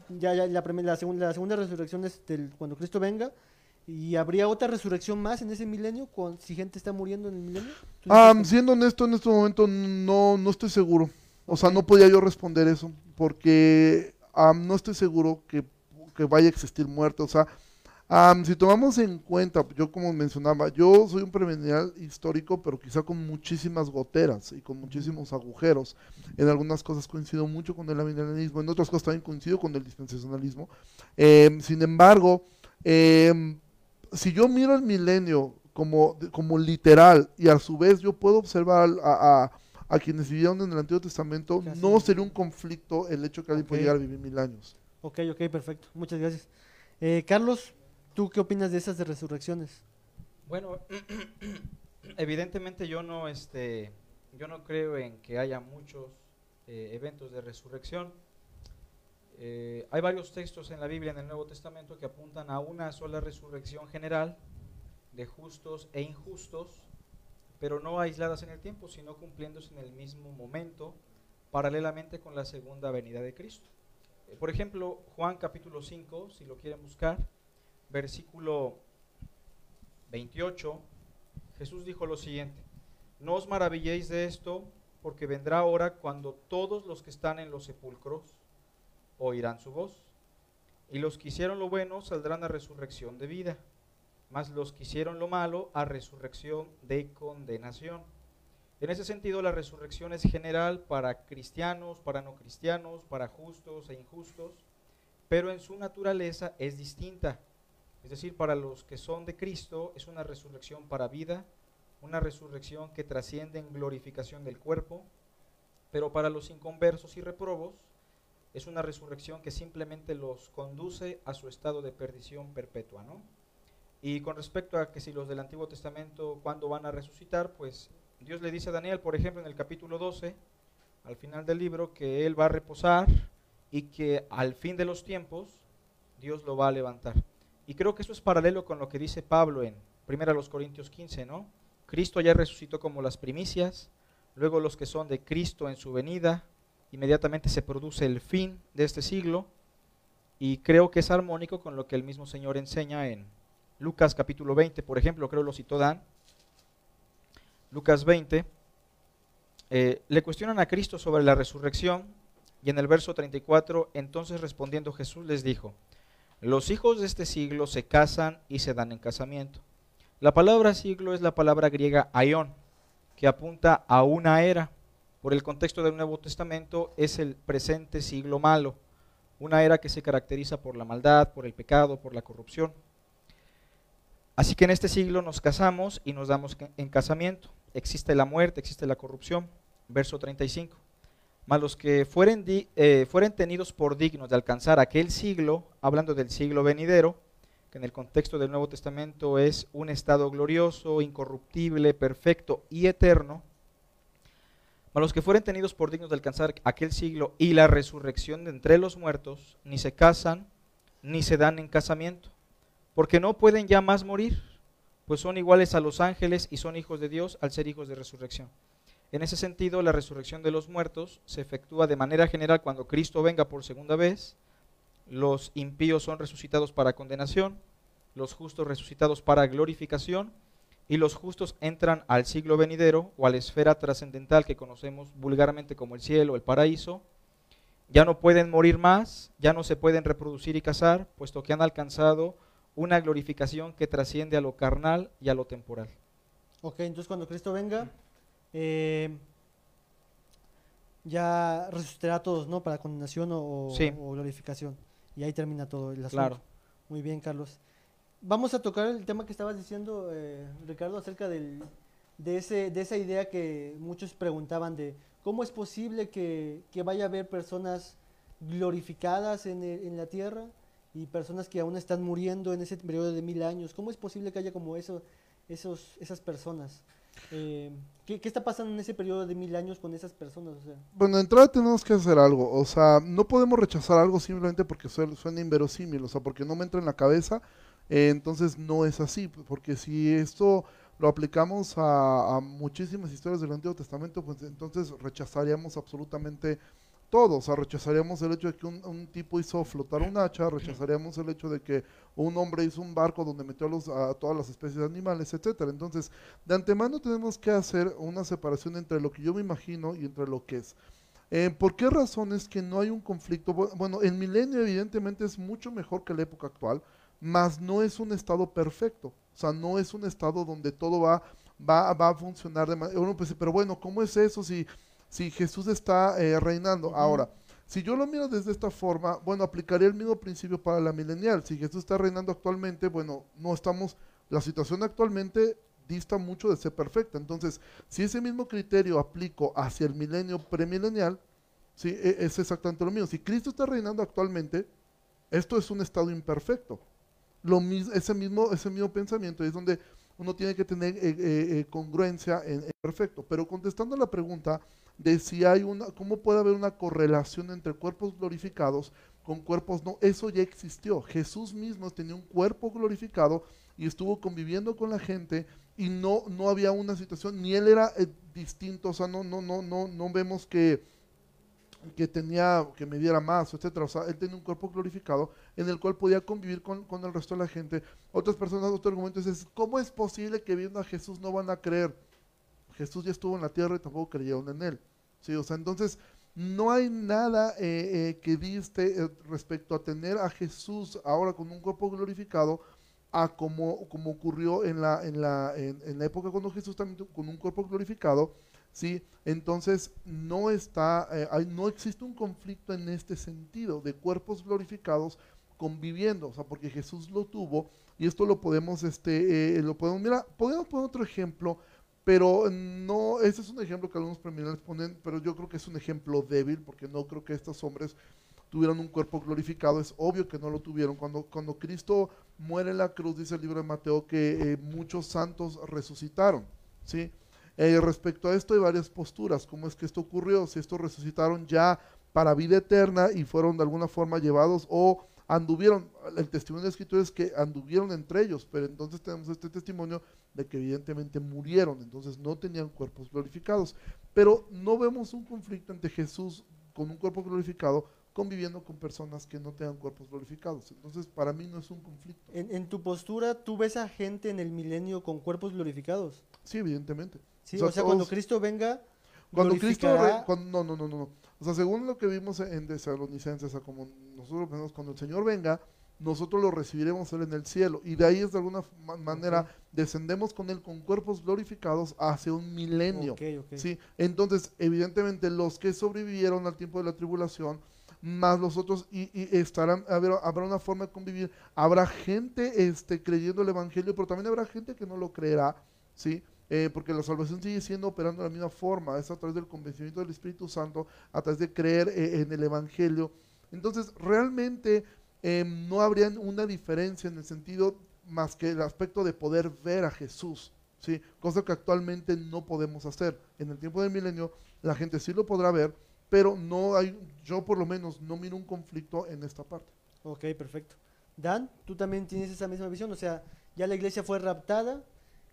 ya, ya la, la, segunda, la segunda resurrección es del, cuando Cristo venga, y habría otra resurrección más en ese milenio, con, si gente está muriendo en el milenio? ¿Tú Ah, dices que- siendo honesto, en este momento no, no estoy seguro. O sea, no podía yo responder eso, porque am, no estoy seguro que, que vaya a existir muerte. O sea, am, si tomamos en cuenta, yo como mencionaba, yo soy un premilenial histórico, pero quizá con muchísimas goteras y con muchísimos agujeros. En algunas cosas coincido mucho con el amilenialismo, en otras cosas también coincido con el dispensacionalismo. Em, sin embargo, em, si yo miro el milenio como, como literal y a su vez yo puedo observar a, a- a quienes vivieron en el Antiguo Testamento, Casi. no sería un conflicto el hecho que alguien puede Ok. llegar a vivir mil años. Ok, ok, perfecto. Muchas gracias. Eh, Carlos, ¿tú qué opinas de esas de resurrecciones? Bueno, evidentemente yo no, este, yo no creo en que haya muchos eh, eventos de resurrección. Eh, hay varios textos en la Biblia, en el Nuevo Testamento, que apuntan a una sola resurrección general de justos e injustos, pero no aisladas en el tiempo, sino cumpliéndose en el mismo momento, paralelamente con la segunda venida de Cristo. Eh, por ejemplo, Juan capítulo 5, si lo quieren buscar, versículo 28, Jesús dijo lo siguiente, no os maravilléis de esto, porque vendrá hora cuando todos los que están en los sepulcros oirán su voz, y los que hicieron lo bueno saldrán a resurrección de vida, mas los que hicieron lo malo a resurrección de condenación. En ese sentido, la resurrección es general para cristianos, para no cristianos, para justos e injustos, pero en su naturaleza es distinta. Es decir, para los que son de Cristo es una resurrección para vida, una resurrección que trasciende en glorificación del cuerpo, Pero para los inconversos y reprobos es una resurrección que simplemente los conduce a su estado de perdición perpetua, ¿no? Y con respecto a que si los del Antiguo Testamento, ¿cuándo van a resucitar? Pues Dios le dice a Daniel, por ejemplo, en el capítulo 12, al final del libro, que él va a reposar y que al fin de los tiempos Dios lo va a levantar. Y creo que eso es paralelo con lo que dice Pablo en 1 Corintios 15, ¿no? Cristo ya resucitó como las primicias, luego los que son de Cristo en su venida, inmediatamente se produce el fin de este siglo y creo que es armónico con lo que el mismo Señor enseña en Lucas capítulo 20, por ejemplo, creo lo citó Dan. Lucas 20, eh, le cuestionan a Cristo sobre la resurrección y en el verso 34, entonces respondiendo Jesús les dijo, los hijos de este siglo se casan y se dan en casamiento. La palabra siglo es la palabra griega aion, que apunta a una era. Por el contexto del Nuevo Testamento es el presente siglo malo, una era que se caracteriza por la maldad, por el pecado, por la corrupción. Así que en este siglo nos casamos y nos damos en casamiento. Existe la muerte, existe la corrupción. Verso 35 mas los que fueren, eh, fueren tenidos por dignos de alcanzar aquel siglo, hablando del siglo venidero, que en el contexto del Nuevo Testamento es un estado glorioso, incorruptible, perfecto y eterno, mas los que fueren tenidos por dignos de alcanzar aquel siglo y la resurrección de entre los muertos, ni se casan, ni se dan en casamiento, porque no pueden ya más morir, pues son iguales a los ángeles y son hijos de Dios al ser hijos de resurrección. En ese sentido, la resurrección de los muertos se efectúa de manera general cuando Cristo venga por segunda vez. Los impíos son resucitados para condenación, los justos resucitados para glorificación y los justos entran al siglo venidero o a la esfera trascendental que conocemos vulgarmente como el cielo, el paraíso. Ya no pueden morir más, ya no se pueden reproducir y casar, puesto que han alcanzado una glorificación que trasciende a lo carnal y a lo temporal. Ok, entonces cuando Cristo venga, eh, ya resucitará a todos, ¿no? Para condenación o, glorificación. Y ahí termina todo el asunto. Muy bien, Carlos. Vamos a tocar el tema que estabas diciendo, eh, Ricardo, acerca del, de, ese, de esa idea que muchos preguntaban de cómo es posible que, vaya a haber personas glorificadas en, en, la tierra y personas que aún están muriendo en ese periodo de mil años. ¿Cómo es posible que haya como eso, esos, esas personas? Eh, ¿qué, está pasando en ese periodo de mil años con esas personas? Bueno, de entrada tenemos que hacer algo. O sea, no podemos rechazar algo simplemente porque suena, inverosímil, o sea, porque no me entra en la cabeza. Eh, entonces no es así, porque si esto lo aplicamos a, muchísimas historias del Antiguo Testamento, pues entonces rechazaríamos absolutamente todo. O sea, rechazaríamos el hecho de que un, tipo hizo flotar un hacha, rechazaríamos el hecho de que un hombre hizo un barco donde metió a, los, a todas las especies de animales, etcétera. Entonces, de antemano tenemos que hacer una separación entre lo que yo me imagino y entre lo que es. Eh, ¿Por qué razones que no hay un conflicto? Bueno, el milenio evidentemente es mucho mejor que la época actual, mas no es un estado perfecto. O sea, no es un estado donde todo va, va, va a funcionar de manera... Uno pues, pero bueno, ¿cómo es eso si si Jesús está eh, reinando. Ahora, si yo lo miro desde esta forma, bueno, aplicaría el mismo principio para la milenial. Si Jesús está reinando actualmente, bueno, no estamos, la situación actualmente dista mucho de ser perfecta. Entonces, si ese mismo criterio aplico hacia el milenio premilenial, sí, e, es exactamente lo mismo. Si Cristo está reinando actualmente, esto es un estado imperfecto. Ese, mismo, ese mismo pensamiento es donde uno tiene que tener eh, eh, congruencia en, perfecto. Pero contestando la pregunta, de si hay una, cómo puede haber una correlación entre cuerpos glorificados con cuerpos no. Eso ya existió. Jesús mismo tenía un cuerpo glorificado y estuvo conviviendo con la gente y no, no había una situación, ni él era eh, distinto, o sea, no, no, no, no, no vemos que, que tenía, que me diera más, etcétera. O sea, él tenía un cuerpo glorificado en el cual podía convivir con, con el resto de la gente. Otras personas, otro argumento es, ¿cómo es posible que viendo a Jesús no van a creer? Jesús ya estuvo en la tierra y tampoco creyeron en él. ¿sí? O sea, entonces no hay nada eh, eh, que diste eh, respecto a tener a Jesús ahora con un cuerpo glorificado a como, como ocurrió en la, en, la, en, la época cuando Jesús también con un cuerpo glorificado. ¿Sí? Entonces no, está, hay, no existe un conflicto en este sentido de cuerpos glorificados conviviendo, o sea, porque Jesús lo tuvo y esto lo podemos, este, lo podemos, mira, podemos poner otro ejemplo Pero no, ese es un ejemplo que algunos premileniales ponen, pero yo creo que es un ejemplo débil, porque no creo que estos hombres tuvieran un cuerpo glorificado. Es obvio que no lo tuvieron. Cuando, cuando Cristo muere en la cruz, dice el libro de Mateo, que eh, muchos santos resucitaron. ¿sí? Eh, respecto a esto hay varias posturas. ¿Cómo es que esto ocurrió? Si estos resucitaron ya para vida eterna y fueron de alguna forma llevados o anduvieron, el testimonio de la escritura es que anduvieron entre ellos, pero entonces tenemos este testimonio de que evidentemente murieron, entonces no tenían cuerpos glorificados. Pero no vemos un conflicto entre Jesús con un cuerpo glorificado conviviendo con personas que no tengan cuerpos glorificados. Entonces, para mí no es un conflicto. En, en tu postura, ¿tú ves a gente en el milenio con cuerpos glorificados? Sí, evidentemente. Sí, O sea, o sea, cuando Cristo venga, Cuando Cristo... re- glorificará- cuando- no, no, no, no. O sea, según lo que vimos en Tesalonicenses, o sea, como nosotros vemos, cuando el Señor venga, nosotros lo recibiremos Él en el cielo. Y de ahí es de alguna ma- manera, descendemos con Él con cuerpos glorificados hacia un milenio. ¿sí? Entonces, evidentemente, los que sobrevivieron al tiempo de la tribulación, más los otros, y, y estarán, habrá, habrá una forma de convivir. Habrá gente este, creyendo el Evangelio, pero también habrá gente que no lo creerá, ¿sí? Eh, porque la salvación sigue siendo operando de la misma forma, es a través del convencimiento del Espíritu Santo, a través de creer eh, en el Evangelio. Entonces, realmente eh, no habría una diferencia en el sentido más que el aspecto de poder ver a Jesús, ¿sí? cosa que actualmente no podemos hacer. En el tiempo del milenio la gente sí lo podrá ver, pero no hay, yo por lo menos no miro un conflicto en esta parte. Ok, perfecto. Dan, tú también tienes esa misma visión, o sea, ya la iglesia fue raptada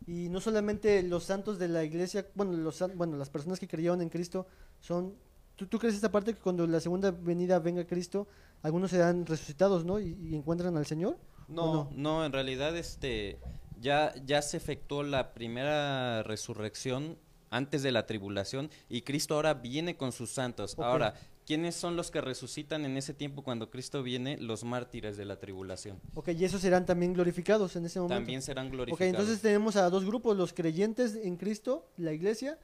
y no solamente los santos de la iglesia, bueno, los, bueno las personas que creyeron en Cristo son, ¿tú, tú crees esta parte que cuando la segunda venida venga Cristo, algunos serán resucitados, ¿no? Y, y encuentran al Señor. No, no? no, en realidad este ya ya se efectuó la primera resurrección antes de la tribulación y Cristo ahora viene con sus santos. Ahora, ¿quiénes son los que resucitan en ese tiempo cuando Cristo viene? Los mártires de la tribulación. Ok, y esos serán también glorificados en ese momento. También serán Ok, glorificados. entonces tenemos a dos grupos, los creyentes en Cristo, la iglesia,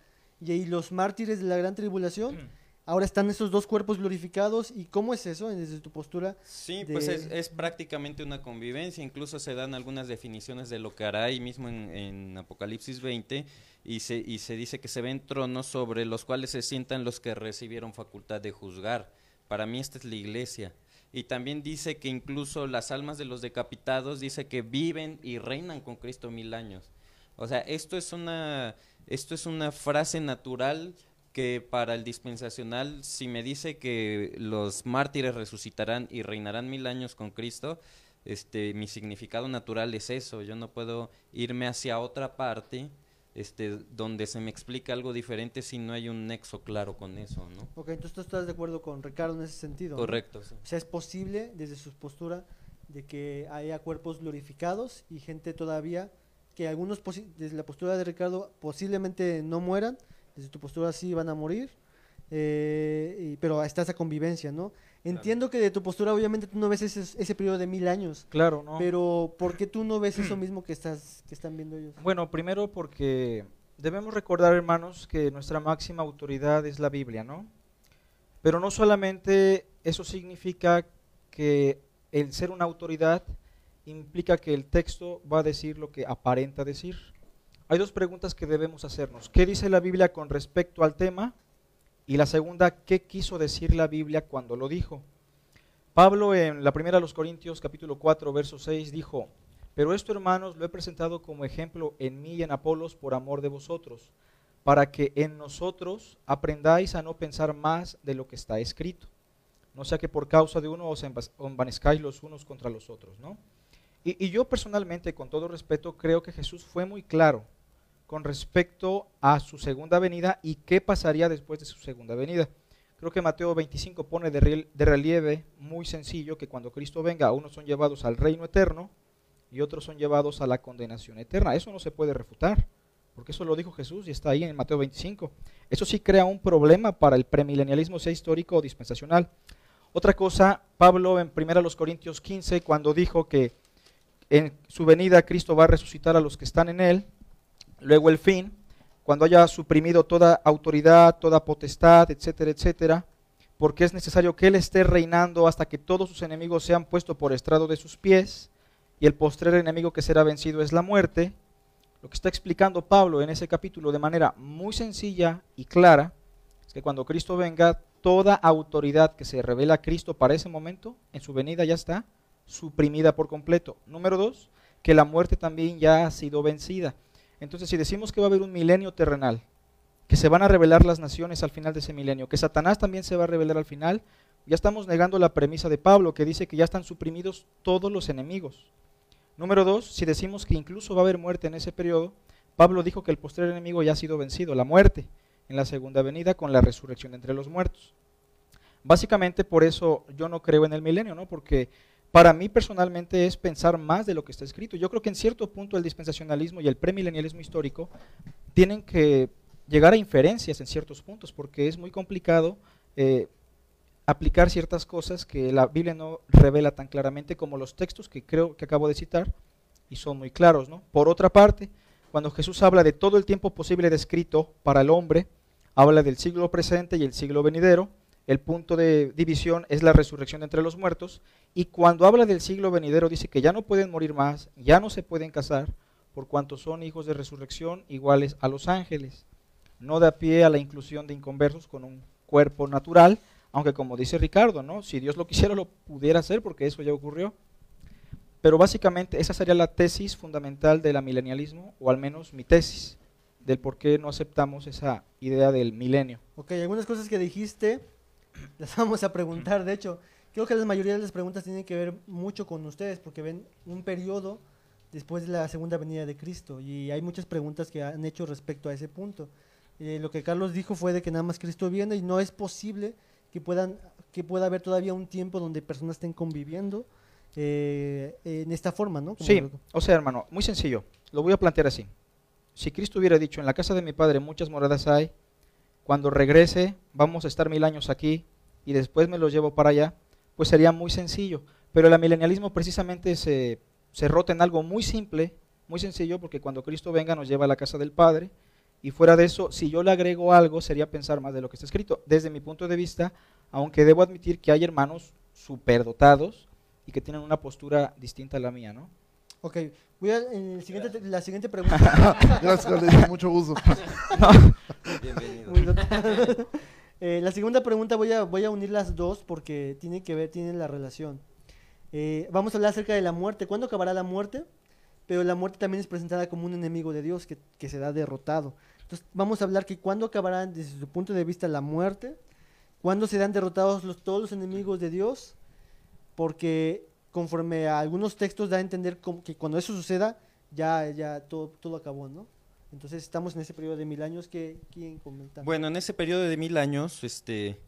y ahí los mártires de la gran tribulación. Ahora están esos dos cuerpos glorificados. ¿Y cómo es eso desde tu postura? Sí, de- pues es, es prácticamente una convivencia, incluso se dan algunas definiciones de lo que hará ahí mismo en, en Apocalipsis 20 y se, y se dice que se ven tronos sobre los cuales se sientan los que recibieron facultad de juzgar. Para mí esta es la iglesia. Y también dice que incluso las almas de los decapitados dice que viven y reinan con Cristo mil años. O sea, esto es una, esto es una frase natural que para el dispensacional, si me dice que los mártires resucitarán y reinarán mil años con Cristo, este, mi significado natural es eso. Yo no puedo irme hacia otra parte, este, donde se me explica algo diferente si no hay un nexo claro con eso, ¿no? Ok, entonces tú estás de acuerdo con Ricardo en ese sentido. ¿no? Correcto. sí. O sea, es posible desde su postura de que haya cuerpos glorificados y gente todavía que algunos desde la postura de Ricardo posiblemente no mueran, desde tu postura sí van a morir, eh, y- pero está esa convivencia, ¿no? Entiendo que de tu postura obviamente tú no ves ese, ese periodo de mil años, Claro, ¿no? pero ¿por qué tú no ves eso mismo que estás que están viendo ellos? Bueno, primero porque debemos recordar, hermanos, que nuestra máxima autoridad es la Biblia, ¿no? Pero no solamente eso significa que el ser una autoridad implica que el texto va a decir lo que aparenta decir. Hay dos preguntas que debemos hacernos. ¿Qué dice la Biblia con respecto al tema? Y la segunda, ¿qué quiso decir la Biblia cuando lo dijo? Pablo en la primera de los Corintios capítulo 4 verso 6 dijo, pero esto, hermanos, lo he presentado como ejemplo en mí y en Apolos por amor de vosotros, para que en nosotros aprendáis a no pensar más de lo que está escrito. No sea que por causa de uno os envanezcáis los unos contra los otros, ¿no? Y, y yo personalmente, con todo respeto, creo que Jesús fue muy claro con respecto a su segunda venida y qué pasaría después de su segunda venida. Creo que Mateo 25 pone de, relieve muy sencillo que cuando Cristo venga, unos son llevados al reino eterno y otros son llevados a la condenación eterna. Eso no se puede refutar, porque eso lo dijo Jesús y está ahí en Mateo 25. Eso sí crea un problema para el premilenialismo, sea histórico o dispensacional. Otra cosa, Pablo en 1 Corintios 15, cuando dijo que en su venida Cristo va a resucitar a los que están en él, luego el fin, cuando haya suprimido toda autoridad, toda potestad, etcétera, etcétera, porque es necesario que Él esté reinando hasta que todos sus enemigos sean puestos por estrado de sus pies, y el postrer enemigo que será vencido es la muerte. lo que está explicando Pablo en ese capítulo de manera muy sencilla y clara es que cuando Cristo venga, toda autoridad que se revela a Cristo para ese momento, en su venida ya está suprimida por completo. Número dos, que la muerte también ya ha sido vencida. Entonces, si decimos que va a haber un milenio terrenal, que se van a revelar las naciones al final de ese milenio, que Satanás también se va a revelar al final, ya estamos negando la premisa de Pablo, que dice que ya están suprimidos todos los enemigos. Número dos, si decimos que incluso va a haber muerte en ese periodo, Pablo dijo que el postrer enemigo ya ha sido vencido, la muerte, en la segunda venida con la resurrección entre los muertos. Básicamente por eso yo no creo en el milenio, ¿no? Porque para mí personalmente es pensar más de lo que está escrito. Yo creo que en cierto punto el dispensacionalismo y el premilenialismo histórico tienen que llegar a inferencias en ciertos puntos, porque es muy complicado eh, aplicar ciertas cosas que la Biblia no revela tan claramente como los textos que creo que acabo de citar y son muy claros. ¿no? Por otra parte, cuando Jesús habla de todo el tiempo posible descrito para el hombre, habla del siglo presente y el siglo venidero, el punto de división es la resurrección entre los muertos, y cuando habla del siglo venidero dice que ya no pueden morir más, ya no se pueden casar, por cuanto son hijos de resurrección iguales a los ángeles. No da pie a la inclusión de inconversos con un cuerpo natural, aunque como dice Ricardo, ¿no? si Dios lo quisiera lo pudiera hacer porque eso ya ocurrió. Pero básicamente esa sería la tesis fundamental del amilenialismo, o al menos mi tesis, del por qué no aceptamos esa idea del milenio. Ok, algunas cosas que dijiste las vamos a preguntar. De hecho, creo que la mayoría de las preguntas tienen que ver mucho con ustedes, porque ven un periodo después de la segunda venida de Cristo, y hay muchas preguntas que han hecho respecto a ese punto. Eh, lo que Carlos dijo fue de que nada más Cristo viene y no es posible que puedan que pueda haber todavía un tiempo donde personas estén conviviendo eh, en esta forma, ¿no? sí, o sea, hermano, muy sencillo. Lo voy a plantear así. Si Cristo hubiera dicho, en la casa de mi padre muchas moradas hay, cuando regrese vamos a estar mil años aquí y después me los llevo para allá, pues sería muy sencillo. Pero el milenialismo precisamente se, se rota en algo muy simple, muy sencillo, porque cuando Cristo venga nos lleva a la casa del Padre, y fuera de eso, si yo le agrego algo, sería pensar más de lo que está escrito. Desde mi punto de vista, aunque debo admitir que hay hermanos superdotados y que tienen una postura distinta a la mía, ¿no? Ok, voy a, en el siguiente, la siguiente pregunta. Gracias, mucho gusto. Bienvenido. eh, la segunda pregunta voy a, voy a unir las dos porque tienen que ver, tienen la relación. Eh, vamos a hablar acerca de la muerte. ¿Cuándo acabará la muerte? Pero la muerte también es presentada como un enemigo de Dios que, que se da derrotado. Entonces, vamos a hablar que cuándo acabará desde su punto de vista la muerte, cuándo serán derrotados los, todos los enemigos de Dios, porque conforme a algunos textos da a entender que cuando eso suceda, ya, ya todo, todo acabó, ¿no? Entonces estamos en ese periodo de mil años que quién comenta. Bueno, en ese periodo de mil años, este,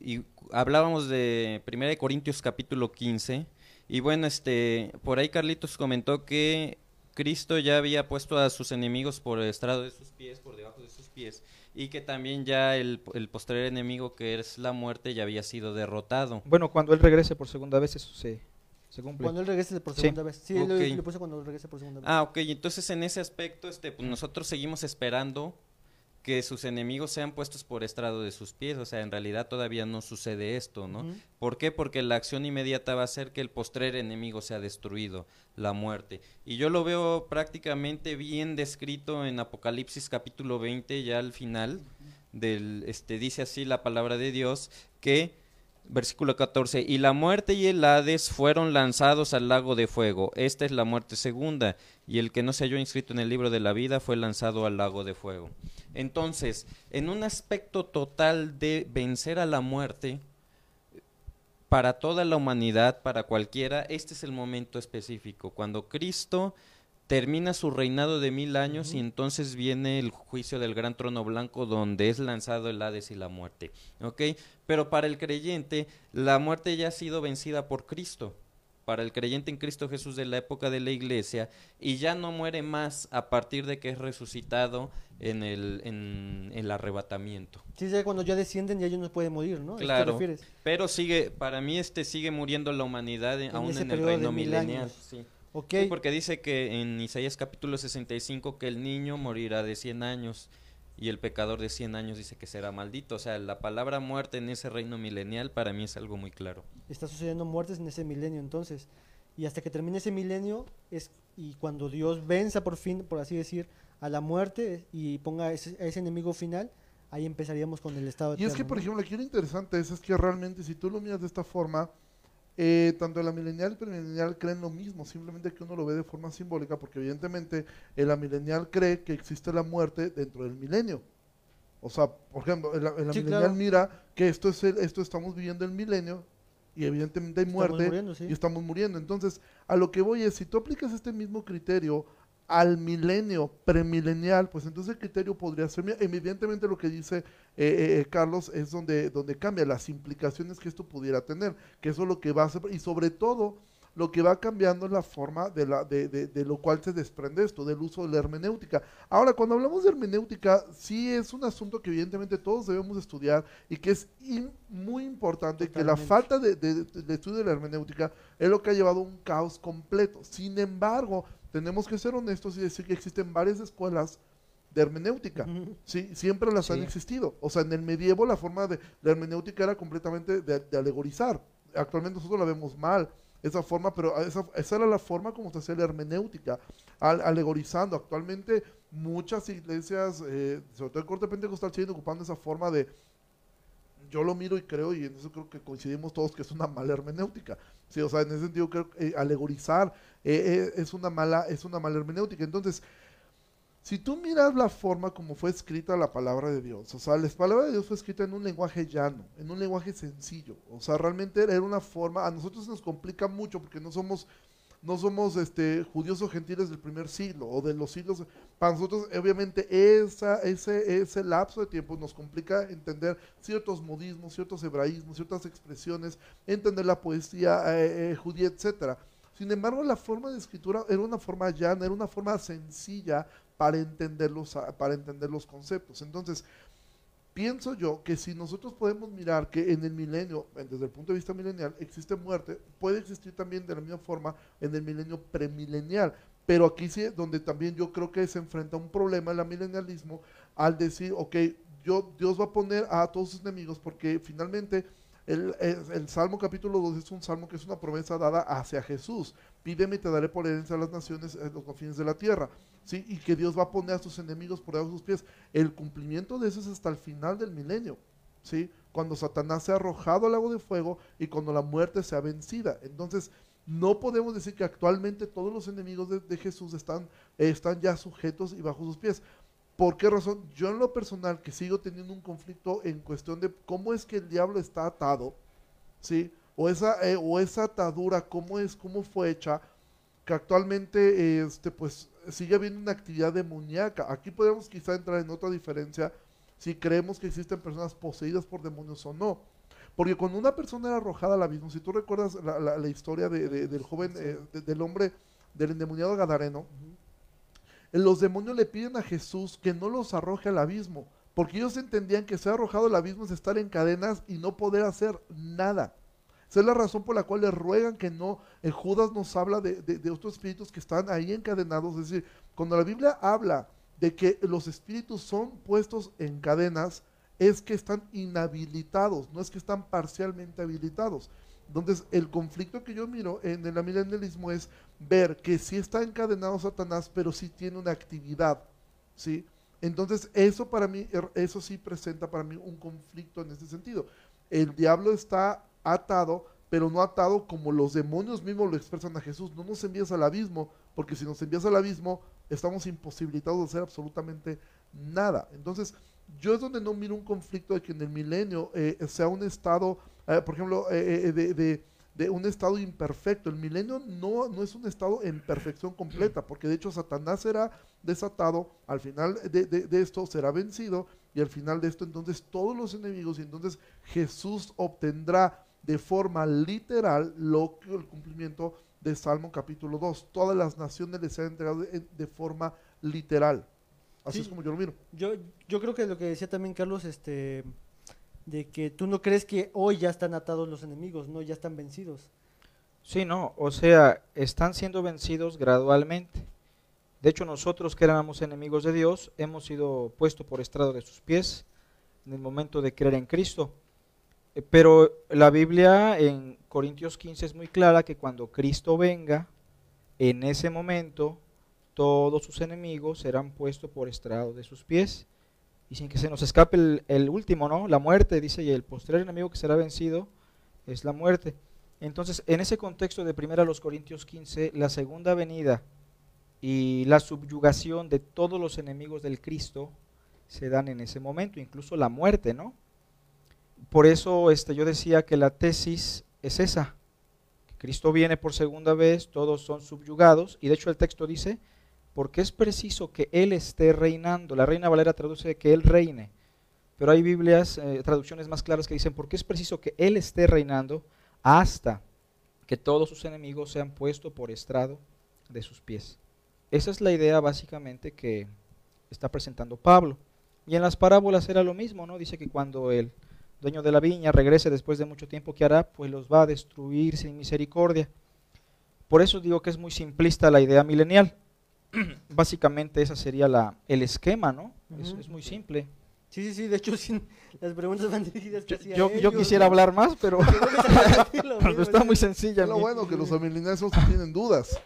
y hablábamos de 1 Corintios capítulo 15, y bueno, este, por ahí Carlitos comentó que Cristo ya había puesto a sus enemigos por el estrado de sus pies, por debajo de sus pies, y que también ya el, el posterior enemigo que es la muerte ya había sido derrotado. Bueno, cuando Él regrese por segunda vez eso se, se cumple. Cuando Él regrese por segunda vez. Sí, okay. lo, lo puso cuando regrese por segunda vez. Ah, ok, entonces en ese aspecto este, pues nosotros seguimos esperando que sus enemigos sean puestos por estrado de sus pies, o sea, en realidad todavía no sucede esto, ¿no? Uh -huh. ¿Por qué? Porque la acción inmediata va a ser que el postrer enemigo sea destruido, la muerte. Y yo lo veo prácticamente bien descrito en Apocalipsis capítulo 20, ya al final, del, este, dice así la palabra de Dios, que Versículo 14. Y la muerte y el Hades fueron lanzados al lago de fuego. Esta es la muerte segunda. Y el que no se halló inscrito en el libro de la vida fue lanzado al lago de fuego. Entonces, en un aspecto total de vencer a la muerte, para toda la humanidad, para cualquiera, este es el momento específico. Cuando Cristo termina su reinado de mil años uh -huh. y entonces viene el juicio del gran trono blanco donde es lanzado el Hades y la muerte. ¿Ok? Pero para el creyente, la muerte ya ha sido vencida por Cristo. Para el creyente en Cristo Jesús de la época de la iglesia, y ya no muere más a partir de que es resucitado en el, en, el arrebatamiento. Sí, ya cuando ya descienden ya ellos no pueden morir, ¿no? Claro, pero sigue, para mí este sigue muriendo la humanidad en aún en el reino milenial. Sí. Okay. Sí, porque dice que en Isaías capítulo 65 que el niño morirá de 100 años y el pecador de 100 años dice que será maldito. O sea, la palabra muerte en ese reino milenial para mí es algo muy claro. Está sucediendo muertes en ese milenio entonces. Y hasta que termine ese milenio es y cuando Dios venza por fin, por así decir, a la muerte y ponga ese, a ese enemigo final, ahí empezaríamos con el estado Y es que, por ¿no? ejemplo, aquí lo interesante es, es que realmente si tú lo miras de esta forma, eh, tanto la milenial y premilenial creen lo mismo, simplemente que uno lo ve de forma simbólica, porque evidentemente el milenial cree que existe la muerte dentro del milenio. O sea, por ejemplo, el, el Sí, milenial claro. mira que esto es el- esto estamos viviendo el milenio y evidentemente hay Estamos muerte muriendo, sí. y estamos muriendo. Entonces, a lo que voy es, si tú aplicas este mismo criterio al milenio premilenial, pues entonces el criterio podría ser, evidentemente lo que dice eh, eh, eh, Carlos es donde, donde cambia las implicaciones que esto pudiera tener, que eso es lo que va a hacer, y sobre todo lo que va cambiando es la forma de, la, de, de- de lo cual se desprende esto, del uso de la hermenéutica. Ahora, cuando hablamos de hermenéutica, sí es un asunto que evidentemente todos debemos estudiar y que es in- muy importante que la falta de, de- de estudio de la hermenéutica es lo que ha llevado a un caos completo. Sin embargo, tenemos que ser honestos y decir que existen varias escuelas de hermenéutica. Sí, siempre las han existido. O sea, en el medievo la forma de la hermenéutica era completamente de, de alegorizar. Actualmente nosotros la vemos mal, esa forma, pero esa, esa era la forma como se hacía la hermenéutica, al- alegorizando. Actualmente muchas iglesias, eh, sobre todo el corte pentecostal, siguen ocupando esa forma de yo lo miro y creo, y en eso creo que coincidimos todos que es una mala hermenéutica. Sí, o sea, en ese sentido creo que eh, alegorizar eh, eh, es una mala, es una mala hermenéutica. Entonces, si tú miras la forma como fue escrita la palabra de Dios, o sea, la palabra de Dios fue escrita en un lenguaje llano, en un lenguaje sencillo. O sea, realmente era una forma, a nosotros nos complica mucho porque no somos no somos este judíos o gentiles del primer siglo o de los siglos. Para nosotros, obviamente, esa, ese, ese lapso de tiempo nos complica entender ciertos modismos, ciertos hebraísmos, ciertas expresiones, entender la poesía eh, eh, judía, etcétera. Sin embargo, la forma de escritura era una forma llana, era una forma sencilla para entender los, para entender los conceptos. Entonces, pienso yo que si nosotros podemos mirar que en el milenio, eh, desde el punto de vista milenial, existe muerte, puede existir también de la misma forma en el milenio premilenial. Pero aquí sí, donde también yo creo que se enfrenta un problema el milenialismo al decir, ok, yo, Dios va a poner a todos sus enemigos porque finalmente el, el- Salmo capítulo 2 es un salmo que es una promesa dada hacia Jesús. Pídeme y te daré por herencia a las naciones en los confines de la tierra. ¿Sí? Y que Dios va a poner a sus enemigos por debajo de sus pies. El cumplimiento de eso es hasta el final del milenio. ¿sí? Cuando Satanás se ha arrojado al lago de fuego y cuando la muerte sea vencida. Entonces, no podemos decir que actualmente todos los enemigos de, Jesús están, están ya sujetos y bajo sus pies. ¿Por qué razón? Yo en lo personal que sigo teniendo un conflicto en cuestión de cómo es que el diablo está atado, ¿sí? O esa, eh, o esa atadura, cómo es, cómo fue hecha, que actualmente este, pues, sigue habiendo una actividad demoníaca. Aquí podemos quizá entrar en otra diferencia si creemos que existen personas poseídas por demonios o no. Porque cuando una persona era arrojada al abismo, si tú recuerdas la, la- la historia de- de- del joven, eh, de- del hombre, del endemoniado Gadareno, los demonios le piden a Jesús que no los arroje al abismo, porque ellos entendían que ser arrojado al abismo es estar en cadenas y no poder hacer nada. Esa es la razón por la cual le ruegan que no, en Judas nos habla de, de- otros espíritus que están ahí encadenados, es decir, cuando la Biblia habla de que los espíritus son puestos en cadenas, es que están inhabilitados, no es que están parcialmente habilitados. Entonces, el conflicto que yo miro en el milenialismo es ver que sí está encadenado Satanás, pero sí tiene una actividad, ¿sí? Entonces, eso para mí, er- eso sí presenta para mí un conflicto en este sentido. El diablo está atado, pero no atado como los demonios mismos lo expresan a Jesús. No nos envías al abismo, porque si nos envías al abismo, estamos imposibilitados de hacer absolutamente nada. Entonces, yo es donde no miro un conflicto de que en el milenio eh, sea un estado, eh, por ejemplo, eh, de, de- de un estado imperfecto. El milenio no, no es un estado en perfección completa, porque de hecho Satanás será desatado, al final de- de esto será vencido, y al final de esto entonces todos los enemigos, y entonces Jesús obtendrá de forma literal lo que el cumplimiento de Salmo capítulo 2. Todas las naciones les serán entregadas de, de forma literal. Así Sí. es como yo lo miro. Yo, yo creo que lo que decía también Carlos, este, de que tú no crees que hoy ya están atados los enemigos, no, ya están vencidos. Sí, no, o sea, están siendo vencidos gradualmente. De hecho, nosotros que éramos enemigos de Dios, hemos sido puestos por estrado de sus pies en el momento de creer en Cristo. Pero la Biblia en Corintios 15 es muy clara que cuando Cristo venga, en ese momento todos sus enemigos serán puestos por estrado de sus pies. Y sin que se nos escape el, último, ¿no? La muerte, dice, y el postrer enemigo que será vencido es la muerte. Entonces, en ese contexto de 1 los Corintios 15, la segunda venida y la subyugación de todos los enemigos del Cristo se dan en ese momento, incluso la muerte, ¿no? Por eso este, yo decía que la tesis es esa. Cristo viene por segunda vez, todos son subyugados, y de hecho el texto dice, porque es preciso que Él esté reinando. La Reina Valera traduce que Él reine, pero hay Biblias, eh, traducciones más claras que dicen, porque es preciso que Él esté reinando hasta que todos sus enemigos sean puestos por estrado de sus pies. Esa es la idea básicamente que está presentando Pablo. Y en las parábolas era lo mismo, ¿no? Dice que cuando el dueño de la viña regrese después de mucho tiempo, ¿qué hará? Pues los va a destruir sin misericordia. Por eso digo que es muy simplista la idea milenial. Básicamente esa sería la, el esquema, ¿no? es, muy simple. Sí, sí, sí, de hecho las preguntas van dirigidas Yo, a yo- yo quisiera ¿no? hablar más, pero que mismo, está muy sencilla. Es lo bueno que los que tienen dudas.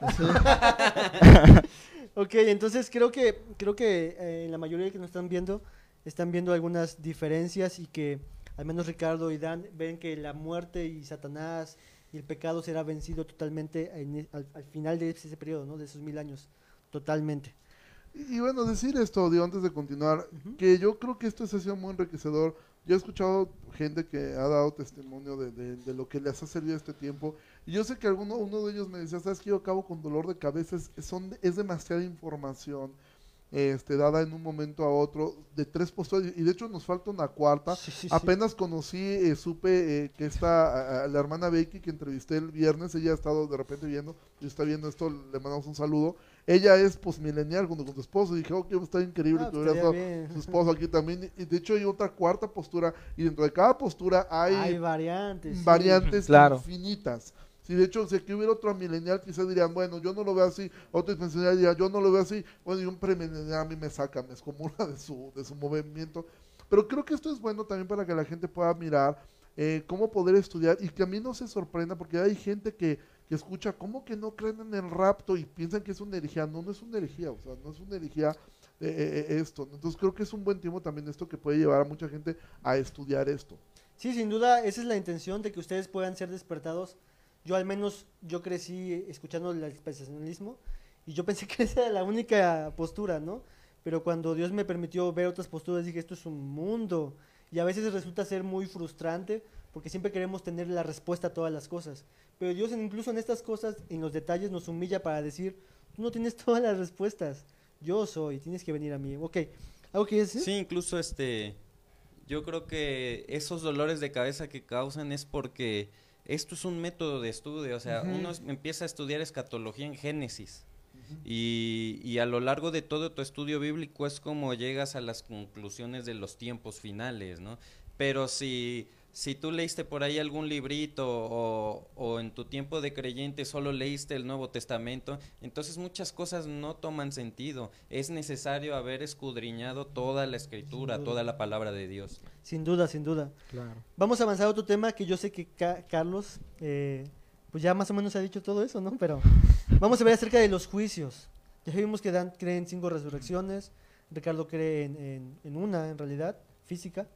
Ok, entonces creo que creo que eh, la mayoría que nos están viendo están viendo algunas diferencias y que al menos Ricardo y Dan ven que la muerte y Satanás y el pecado será vencido totalmente en e- al, al final de ese periodo, ¿no? De esos mil años, totalmente. Y, y bueno, decir esto, digo, antes de continuar, que yo creo que esto ha sido muy enriquecedor. Yo he escuchado gente que ha dado testimonio de, de- de lo que les ha servido este tiempo. Y yo sé que alguno, uno de ellos me decía, ¿sabes que Yo acabo con dolor de cabeza. Es, son, es demasiada información este, dada en un momento a otro de tres posturas. Y de hecho nos falta una cuarta. Sí, sí, sí. Apenas conocí, eh, supe eh, que esta, a- a la hermana Becky que entrevisté el viernes, ella ha estado de repente viendo, y está viendo esto, le mandamos un saludo. Ella es posmilenial junto con su esposo, y dije, oh, que está increíble Ah, que hubiera estado bien. su esposo aquí también. Y de hecho hay otra cuarta postura, y dentro de cada postura hay, Hay variantes. sí. variantes Claro. infinitas. Si de hecho, si aquí hubiera otro milenial, quizás dirían, bueno, yo no lo veo así, otro dispensacional diría, yo no lo veo así, bueno, y un premilenial a mí me saca, me excomulga de su, de su movimiento. Pero creo que esto es bueno también para que la gente pueda mirar eh, cómo poder estudiar y que a mí no se sorprenda, porque hay gente que, que escucha, ¿cómo que no creen en el rapto? Y piensan que es una herejía. No, no es una herejía, o sea, no es una herejía eh, eh, eh, esto. Entonces creo que es un buen tiempo también esto que puede llevar a mucha gente a estudiar esto. Sí, sin duda, esa es la intención de que ustedes puedan ser despertados. Yo al menos, yo crecí escuchando el dispensacionalismo y yo pensé que esa era la única postura, ¿no? Pero cuando Dios me permitió ver otras posturas, dije, esto es un mundo. Y a veces resulta ser muy frustrante porque siempre queremos tener la respuesta a todas las cosas. Pero Dios incluso en estas cosas, en los detalles, nos humilla para decir, tú no tienes todas las respuestas. Yo soy, tienes que venir a mí. Ok, ¿algo que decir? Sí, incluso este, yo creo que esos dolores de cabeza que causan es porque esto es un método de estudio, o sea, uno es- empieza a estudiar escatología en Génesis y, y a lo largo de todo tu estudio bíblico es como llegas a las conclusiones de los tiempos finales, ¿no? Pero si, si tú leíste por ahí algún librito o, o en tu tiempo de creyente solo leíste el Nuevo Testamento, entonces muchas cosas no toman sentido. Es necesario haber escudriñado toda la escritura, Sin duda. toda la palabra de Dios. Sin duda, sin duda. Claro. Vamos a avanzar a otro tema que yo sé que Ca- Carlos, eh, pues ya más o menos ha dicho todo eso, ¿no? Pero vamos a ver acerca de los juicios. Ya vimos que Dan cree en cinco resurrecciones, Ricardo cree en, en- en una, en realidad, física.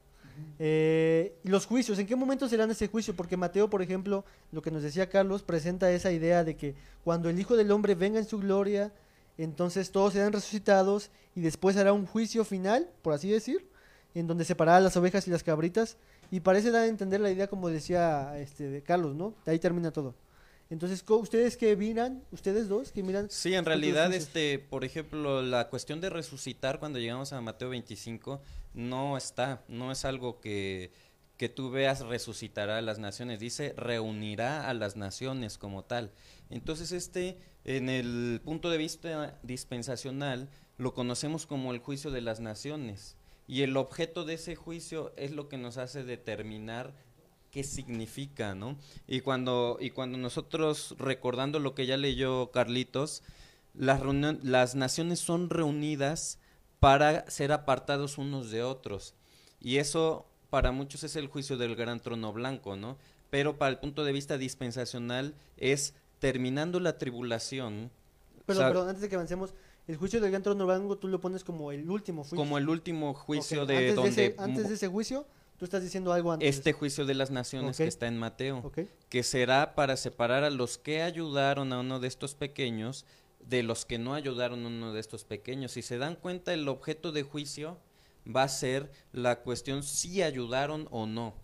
Eh, los juicios, ¿en qué momento serán ese juicio? Porque Mateo, por ejemplo, lo que nos decía Carlos, presenta esa idea de que cuando el Hijo del Hombre venga en su gloria, entonces todos serán resucitados y después hará un juicio final, por así decir, en donde separará las ovejas y las cabritas. Y parece dar a entender la idea, como decía este, de Carlos, ¿no? De ahí termina todo. Entonces, ¿ustedes qué miran? ¿Ustedes dos qué miran? Sí, en realidad, este, por ejemplo, la cuestión de resucitar cuando llegamos a Mateo 25 no está, no es algo que, que tú veas resucitará a las naciones, dice reunirá a las naciones como tal. Entonces, este, en el punto de vista dispensacional, lo conocemos como el juicio de las naciones. Y el objeto de ese juicio es lo que nos hace determinar qué significa, ¿no? Y cuando, y cuando nosotros, recordando lo que ya leyó Carlitos, las, las naciones son reunidas para ser apartados unos de otros. Y eso para muchos es el juicio del gran trono blanco, ¿no? Pero para el punto de vista dispensacional es terminando la tribulación, Perdón, Sa- perdón, antes de que avancemos, el juicio del gran trono blanco tú lo pones como el último juicio. Como el último juicio Ok, de antes donde ese, antes de ese juicio, tú estás diciendo algo antes. este juicio de las naciones Ok. que está en Mateo, Ok. que será para separar a los que ayudaron a uno de estos pequeños de los que no ayudaron a uno de estos pequeños. Si se dan cuenta, el objeto de juicio va a ser la cuestión si ayudaron o no.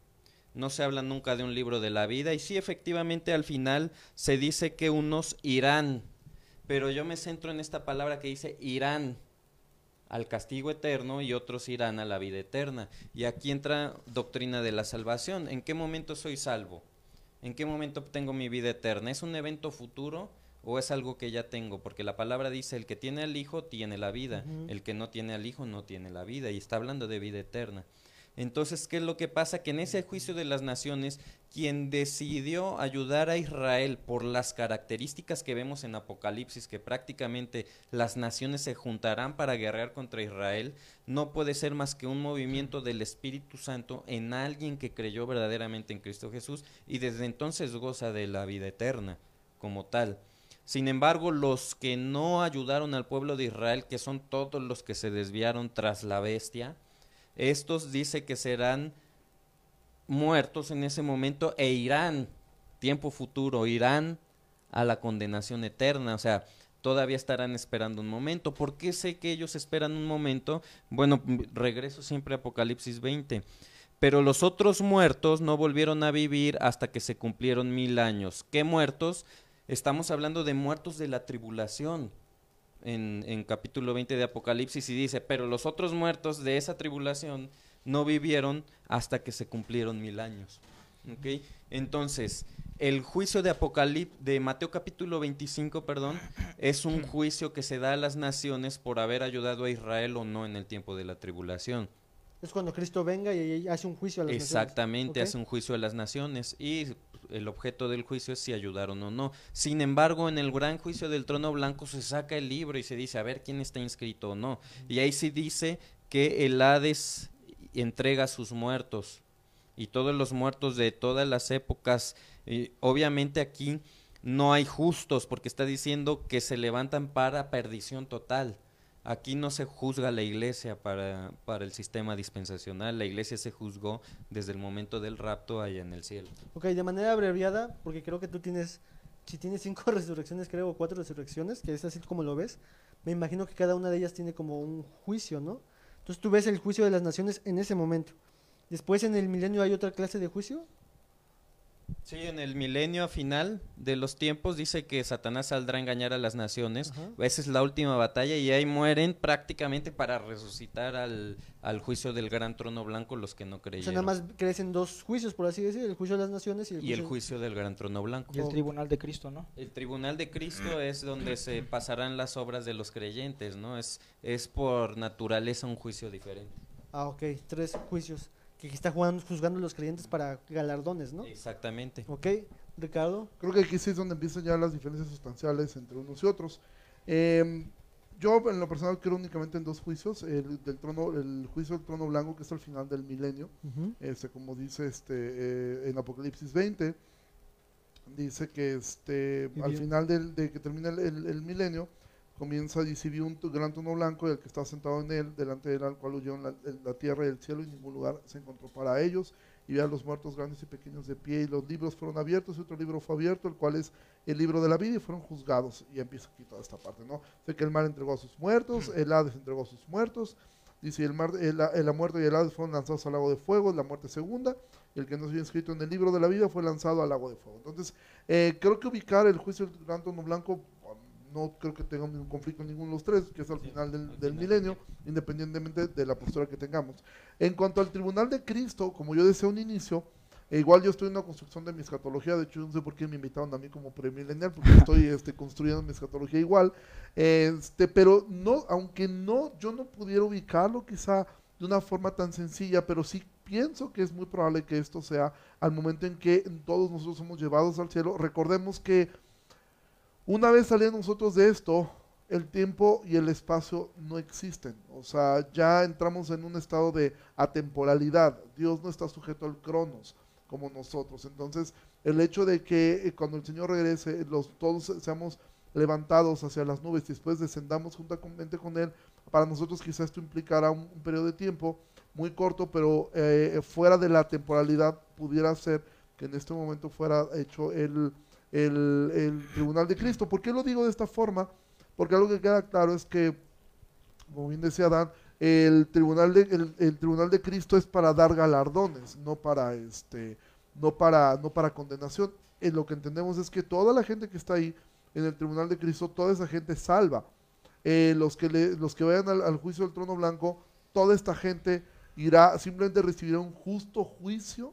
No se habla nunca de un libro de la vida y sí efectivamente al final se dice que unos irán, pero yo me centro en esta palabra que dice irán al castigo eterno y otros irán a la vida eterna. Y aquí entra doctrina de la salvación. ¿En qué momento soy salvo? ¿En qué momento obtengo mi vida eterna? ¿Es un evento futuro o es algo que ya tengo? Porque la palabra dice, el que tiene al Hijo tiene la vida, el que no tiene al Hijo no tiene la vida, y está hablando de vida eterna. Entonces, ¿qué es lo que pasa? Que en ese juicio de las naciones, quien decidió ayudar a Israel por las características que vemos en Apocalipsis, que prácticamente las naciones se juntarán para guerrear contra Israel, no puede ser más que un movimiento del Espíritu Santo en alguien que creyó verdaderamente en Cristo Jesús y desde entonces goza de la vida eterna como tal. Sin embargo, los que no ayudaron al pueblo de Israel, que son todos los que se desviaron tras la bestia, estos dice que serán muertos en ese momento e irán, tiempo futuro, irán a la condenación eterna. O sea, todavía estarán esperando un momento. ¿Por qué sé que ellos esperan un momento? Bueno, regreso siempre a Apocalipsis 20. Pero los otros muertos no volvieron a vivir hasta que se cumplieron mil años. ¿Qué muertos? Estamos hablando de muertos de la tribulación en, en capítulo 20 de Apocalipsis y dice, pero los otros muertos de esa tribulación no vivieron hasta que se cumplieron mil años. ¿Ok? Entonces, el juicio de Apocalipsis, de Mateo capítulo 25, perdón, es un juicio que se da a las naciones por haber ayudado a Israel o no en el tiempo de la tribulación. Es cuando Cristo venga y hace un juicio a las naciones. Exactamente, hace un juicio de las naciones y el objeto del juicio es si ayudaron o no. Sin embargo, en el gran juicio del trono blanco se saca el libro y se dice a ver quién está inscrito o no. Y ahí sí dice que el Hades entrega a sus muertos y todos los muertos de todas las épocas. Y obviamente aquí no hay justos porque está diciendo que se levantan para perdición total. Aquí no se juzga la iglesia para, para el sistema dispensacional, la iglesia se juzgó desde el momento del rapto allá en el cielo. Ok, de manera abreviada, porque creo que tú tienes, si tienes cinco resurrecciones, creo, o cuatro resurrecciones, que es así como lo ves, me imagino que cada una de ellas tiene como un juicio, ¿no? Entonces tú ves el juicio de las naciones en ese momento. Después en el milenio hay otra clase de juicio. Sí, en el milenio final de los tiempos dice que Satanás saldrá a engañar a las naciones. Ajá. Esa es la última batalla y ahí mueren prácticamente para resucitar al, al juicio del gran trono blanco los que no O creyeron. sea, nada más crecen dos juicios, por así decir, el juicio de las naciones y el y juicio... el juicio del gran trono blanco. Y el tribunal de Cristo, ¿no? El tribunal de Cristo es donde se pasarán las obras de los creyentes, ¿no? Es, es por naturaleza un juicio diferente. Ah, ok, tres juicios que está jugando, juzgando a los creyentes para galardones, ¿no? Exactamente. Ok, Ricardo. Creo que aquí sí es donde empiezan ya las diferencias sustanciales entre unos y otros. Eh, yo en lo personal creo únicamente en dos juicios, el del trono, el juicio del trono blanco que es al final del milenio, este, como dice este eh, en Apocalipsis 20, dice que este al final del, de que termina el, el- el milenio comienza y se vio un gran trono blanco y el que estaba sentado en él, delante del al cual huyeron la, la tierra y el cielo y ningún lugar se encontró para ellos. Y vi a los muertos grandes y pequeños de pie y los libros fueron abiertos y otro libro fue abierto, el cual es el libro de la vida y fueron juzgados. Y empieza aquí toda esta parte, ¿no? Sé que el mar entregó a sus muertos, el Hades entregó a sus muertos, dice el mar, el, la muerte y el Hades fueron lanzados al lago de fuego, la muerte segunda, y el que no se había inscrito en el libro de la vida fue lanzado al lago de fuego. Entonces, eh, creo que ubicar el juicio del gran trono blanco no creo que tenga ningún conflicto en ninguno de los tres, que es al final del, al del final. milenio, independientemente de la postura que tengamos. En cuanto al tribunal de Cristo, como yo decía un inicio, e igual yo estoy en una construcción de mi escatología, de hecho yo no sé por qué me invitaron a mí como premilenial, porque estoy este, construyendo mi escatología igual, este, pero no, aunque no, yo no pudiera ubicarlo quizá de una forma tan sencilla, pero sí pienso que es muy probable que esto sea al momento en que todos nosotros somos llevados al cielo. Recordemos que una vez saliendo nosotros de esto, el tiempo y el espacio no existen. O sea, ya entramos en un estado de atemporalidad. Dios no está sujeto al cronos como nosotros. Entonces, el hecho de que eh, cuando el Señor regrese, los, todos se- seamos levantados hacia las nubes y después descendamos juntamente con Él, para nosotros quizás esto implicará un, un periodo de tiempo muy corto, pero eh, fuera de la temporalidad pudiera ser que en este momento fuera hecho el, el, tribunal de Cristo. ¿Por qué lo digo de esta forma? Porque algo que queda claro es que, como bien decía Dan, el tribunal de, el, tribunal de Cristo es para dar galardones, no para este, no para, no para condenación. En lo que entendemos es que toda la gente que está ahí en el tribunal de Cristo, toda esa gente salva. Eh, los, que le- los que vayan al, al juicio del trono blanco, toda esta gente irá, simplemente recibirá un justo juicio,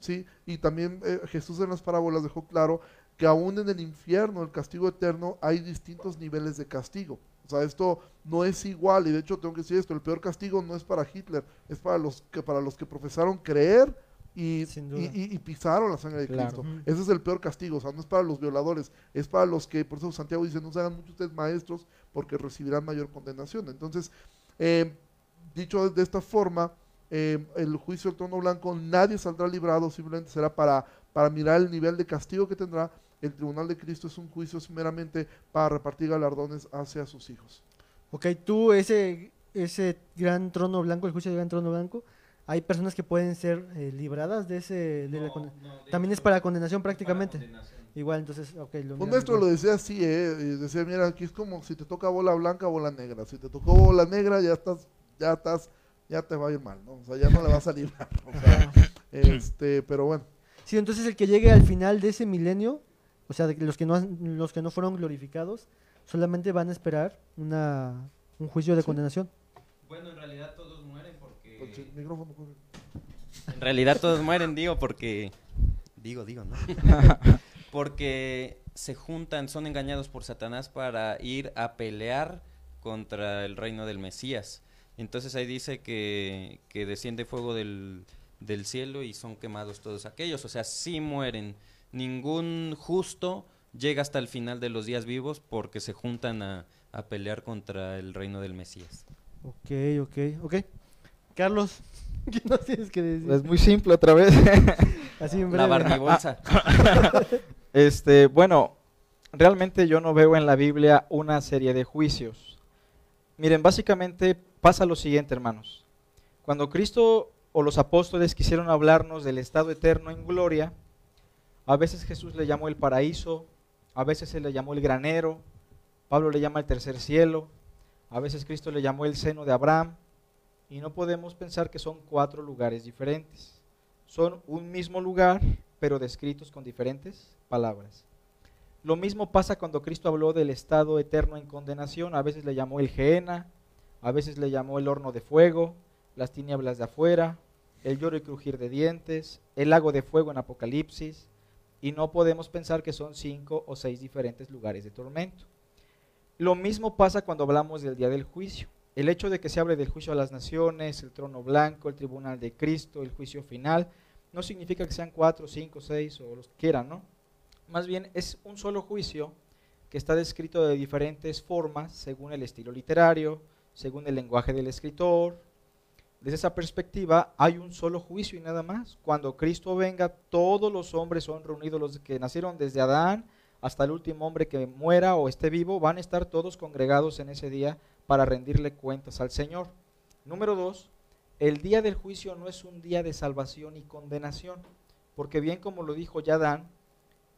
¿sí? Y también eh, Jesús en las parábolas dejó claro que aún en el infierno, el castigo eterno, hay distintos niveles de castigo. O sea, esto no es igual, y de hecho tengo que decir esto, el peor castigo no es para Hitler, es para los que, para los que profesaron creer y, Sin duda. y, y- y pisaron la sangre de. Cristo. Ese es el peor castigo, o sea, no es para los violadores, es para los que, por eso Santiago dice, no se hagan muchos ustedes maestros porque recibirán mayor condenación. Entonces, eh, dicho de esta forma, eh, el juicio del trono blanco, nadie saldrá librado, simplemente será para, para mirar el nivel de castigo que tendrá. El tribunal de Cristo es un juicio meramente para repartir galardones hacia sus hijos. Ok, tú, ese, ese gran trono blanco, el juicio del gran trono blanco, hay personas que pueden ser eh, libradas de ese... de la No, conde- no, de También es hecho, para condenación para prácticamente. condenación. Igual, entonces, ok. Lo Un miramos maestro lo decía así, eh, decía, mira, aquí es como si te toca bola blanca, bola negra. Si te tocó bola negra, ya estás, ya estás, ya te va a ir mal, ¿no? O sea, ya no le vas a librar. O sea, este, pero bueno. Sí, entonces el que llegue al final de ese milenio, o sea, los que no han- los que no fueron glorificados, solamente van a esperar una un juicio de Sí. condenación. Bueno, en realidad todos mueren porque... Pues, el micrófono, corre. En realidad todos mueren, digo, porque... Digo, digo, ¿no? porque se juntan, son engañados por Satanás para ir a pelear contra el reino del Mesías. Entonces ahí dice que, que desciende fuego del, del cielo y son quemados todos aquellos. O sea, sí mueren. Ningún justo llega hasta el final de los días vivos porque se juntan a, a pelear contra el reino del Mesías. Ok, ok, ok. Carlos, ¿qué nos tienes que decir? Es muy simple otra vez. Así en La barnibolsa. Este, bueno, realmente yo no veo en la Biblia una serie de juicios. Miren, básicamente pasa lo siguiente, hermanos. Cuando Cristo o los apóstoles quisieron hablarnos del estado eterno en gloria, a veces Jesús le llamó el paraíso, a veces se le llamó el granero, Pablo le llama el tercer cielo, a veces Cristo le llamó el seno de Abraham, y no podemos pensar que son cuatro lugares diferentes. Son un mismo lugar, pero descritos con diferentes palabras. Lo mismo pasa cuando Cristo habló del estado eterno en condenación, a veces le llamó el Geena, a veces le llamó el horno de fuego, las tinieblas de afuera, el lloro y crujir de dientes, el lago de fuego en Apocalipsis, y no podemos pensar que son cinco o seis diferentes lugares de tormento. Lo mismo pasa cuando hablamos del día del juicio. El hecho de que se hable del juicio a las naciones, el trono blanco, el tribunal de Cristo, el juicio final, no significa que sean cuatro, cinco, seis o los que quieran, ¿no? Más bien es un solo juicio que está descrito de diferentes formas según el estilo literario, según el lenguaje del escritor. Desde esa perspectiva hay un solo juicio y nada más. Cuando Cristo venga, todos los hombres son reunidos, los que nacieron desde Adán hasta el último hombre que muera o esté vivo, van a estar todos congregados en ese día para rendirle cuentas al Señor. Número dos, el día del juicio no es un día de salvación y condenación, porque bien como lo dijo ya Dan,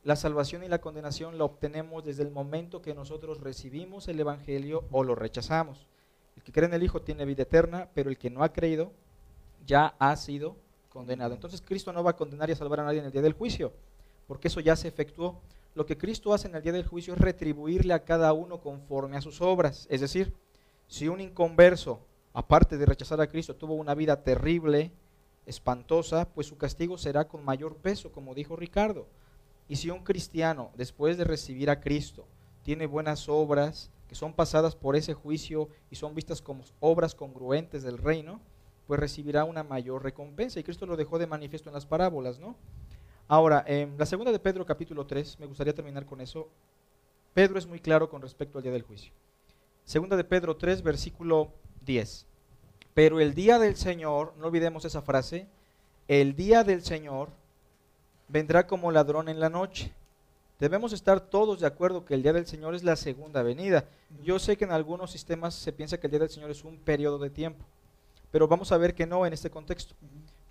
la salvación y la condenación la obtenemos desde el momento que nosotros recibimos el Evangelio o lo rechazamos. El que cree en el Hijo tiene vida eterna, pero el que no ha creído ya ha sido condenado. Entonces Cristo no va a condenar y a salvar a nadie en el día del juicio, porque eso ya se efectuó. Lo que Cristo hace en el día del juicio es retribuirle a cada uno conforme a sus obras. Es decir, si un inconverso, aparte de rechazar a Cristo, tuvo una vida terrible, espantosa, pues su castigo será con mayor peso, como dijo Ricardo. Y si un cristiano, después de recibir a Cristo, tiene buenas obras que son pasadas por ese juicio y son vistas como obras congruentes del reino, pues recibirá una mayor recompensa. Y Cristo lo dejó de manifiesto en las parábolas, ¿no? Ahora, en la segunda de Pedro capítulo 3, me gustaría terminar con eso. Pedro es muy claro con respecto al día del juicio. Segunda de Pedro 3, versículo 10. Pero el día del Señor, no olvidemos esa frase, el día del Señor vendrá como ladrón en la noche. Debemos estar todos de acuerdo que el día del Señor es la segunda venida. Yo sé que en algunos sistemas se piensa que el día del Señor es un periodo de tiempo, pero vamos a ver que no en este contexto.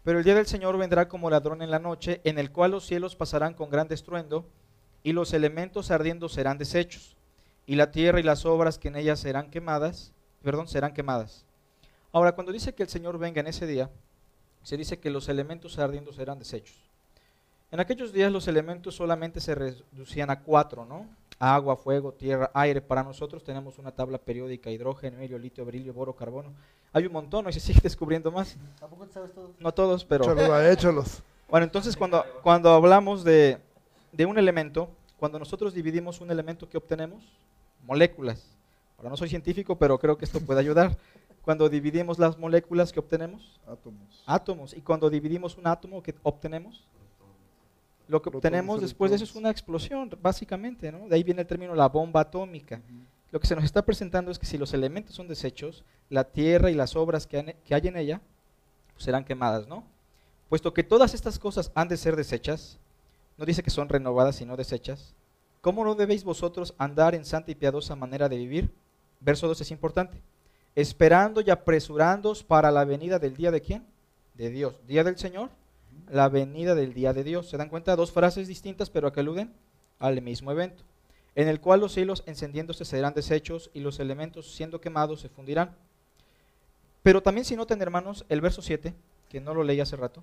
Pero el día del Señor vendrá como ladrón en la noche, en el cual los cielos pasarán con gran estruendo, y los elementos ardiendo serán deshechos, y la tierra y las obras que en ellas serán quemadas, perdón, serán quemadas. Ahora, cuando dice que el Señor venga en ese día, se dice que los elementos ardiendo serán deshechos. En aquellos días los elementos solamente se reducían a cuatro, ¿no? Agua, fuego, tierra, aire. Para nosotros tenemos una tabla periódica, hidrógeno, helio, litio, berilio, boro, carbono. Hay un montón, y se sigue descubriendo más. ¿Tampoco sabes todo? No todos, pero... Échalos, échalos. Bueno, entonces cuando, cuando hablamos de, de un elemento, cuando nosotros dividimos un elemento, ¿qué obtenemos? Moléculas. Ahora no soy científico, pero creo que esto puede ayudar. Cuando dividimos las moléculas, ¿qué obtenemos? Átomos. Átomos. Y cuando dividimos un átomo, ¿qué obtenemos? Lo que obtenemos después de eso es una explosión, básicamente, ¿no? De ahí viene el término la bomba atómica. Lo que se nos está presentando es que si los elementos son desechos, la tierra y las obras que, han- que hay en ella pues, serán quemadas, ¿no? Puesto que todas estas cosas han de ser desechas, no dice que son renovadas sino desechas, ¿cómo no debéis vosotros andar en santa y piadosa manera de vivir? Verso 2 es importante. Esperando y apresurándoos para la venida del día de quién? De Dios. Día del Señor, la venida del día de Dios. ¿Se dan cuenta? Dos frases distintas, pero que aluden al mismo evento. En el cual los cielos encendiéndose serán deshechos y los elementos siendo quemados se fundirán. Pero también si noten, hermanos, el verso 7, que no lo leí hace rato,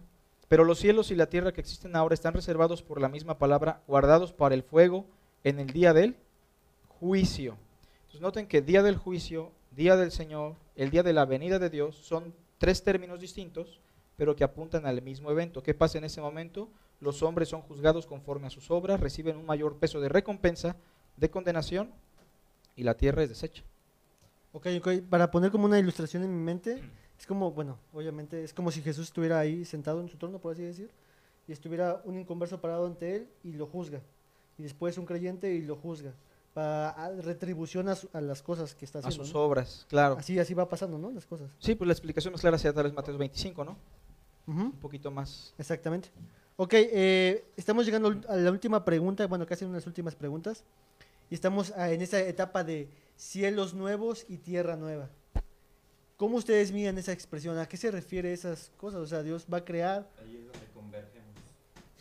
pero los cielos y la tierra que existen ahora están reservados por la misma palabra, guardados para el fuego en el día del juicio. Entonces noten que día del juicio, día del Señor, el día de la venida de Dios son tres términos distintos, pero que apuntan al mismo evento. ¿Qué pasa en ese momento? Los hombres son juzgados conforme a sus obras, reciben un mayor peso de recompensa, de condenación, y la tierra es deshecha. Ok, ok, para poner como una ilustración en mi mente, es como, bueno, obviamente, es como si Jesús estuviera ahí sentado en su trono, por así decir, y estuviera un inconverso parado ante él y lo juzga. Y después un creyente y lo juzga. Para a- retribución a, su- a las cosas que está A haciendo. sus ¿no? obras, claro. Así, así va pasando, ¿no? Las cosas. Sí, pues la explicación más clara sería tal vez Mateo 25, ¿no? Ujú, Un poquito más. Exactamente. Ok, eh, estamos llegando a la última pregunta, bueno, casi unas últimas preguntas. Y estamos en esa etapa de cielos nuevos y tierra nueva. ¿Cómo ustedes miran esa expresión? ¿A qué se refiere esas cosas? O sea, Dios va a crear. Ahí es donde convergemos.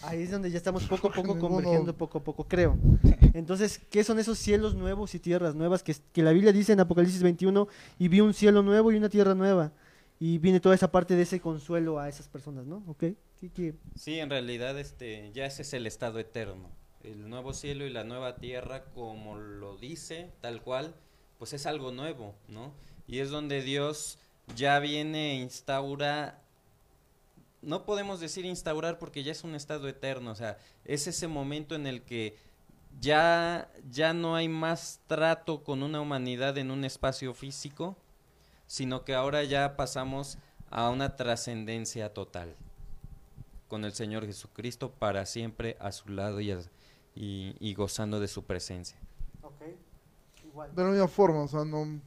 Ahí es donde ya estamos poco a poco convergiendo, poco a poco, creo. Entonces, ¿qué son esos cielos nuevos y tierras nuevas que, que la Biblia dice en Apocalipsis 21? Y vi un cielo nuevo y una tierra nueva. Y viene toda esa parte de ese consuelo a esas personas, ¿no? ¿Ok? ¿Qué-? Sí, en realidad este ya ese es el estado eterno. El nuevo cielo y la nueva tierra, como lo dice, tal cual, pues es algo nuevo, ¿no? Y es donde Dios ya viene e instaura no podemos decir instaurar porque ya es un estado eterno, o sea, es ese momento en el que ya ya no hay más trato con una humanidad en un espacio físico, sino que ahora ya pasamos a una trascendencia total con el Señor Jesucristo para siempre a su lado y, a- y, y gozando de su presencia. Igual. De la misma forma, o sea, no.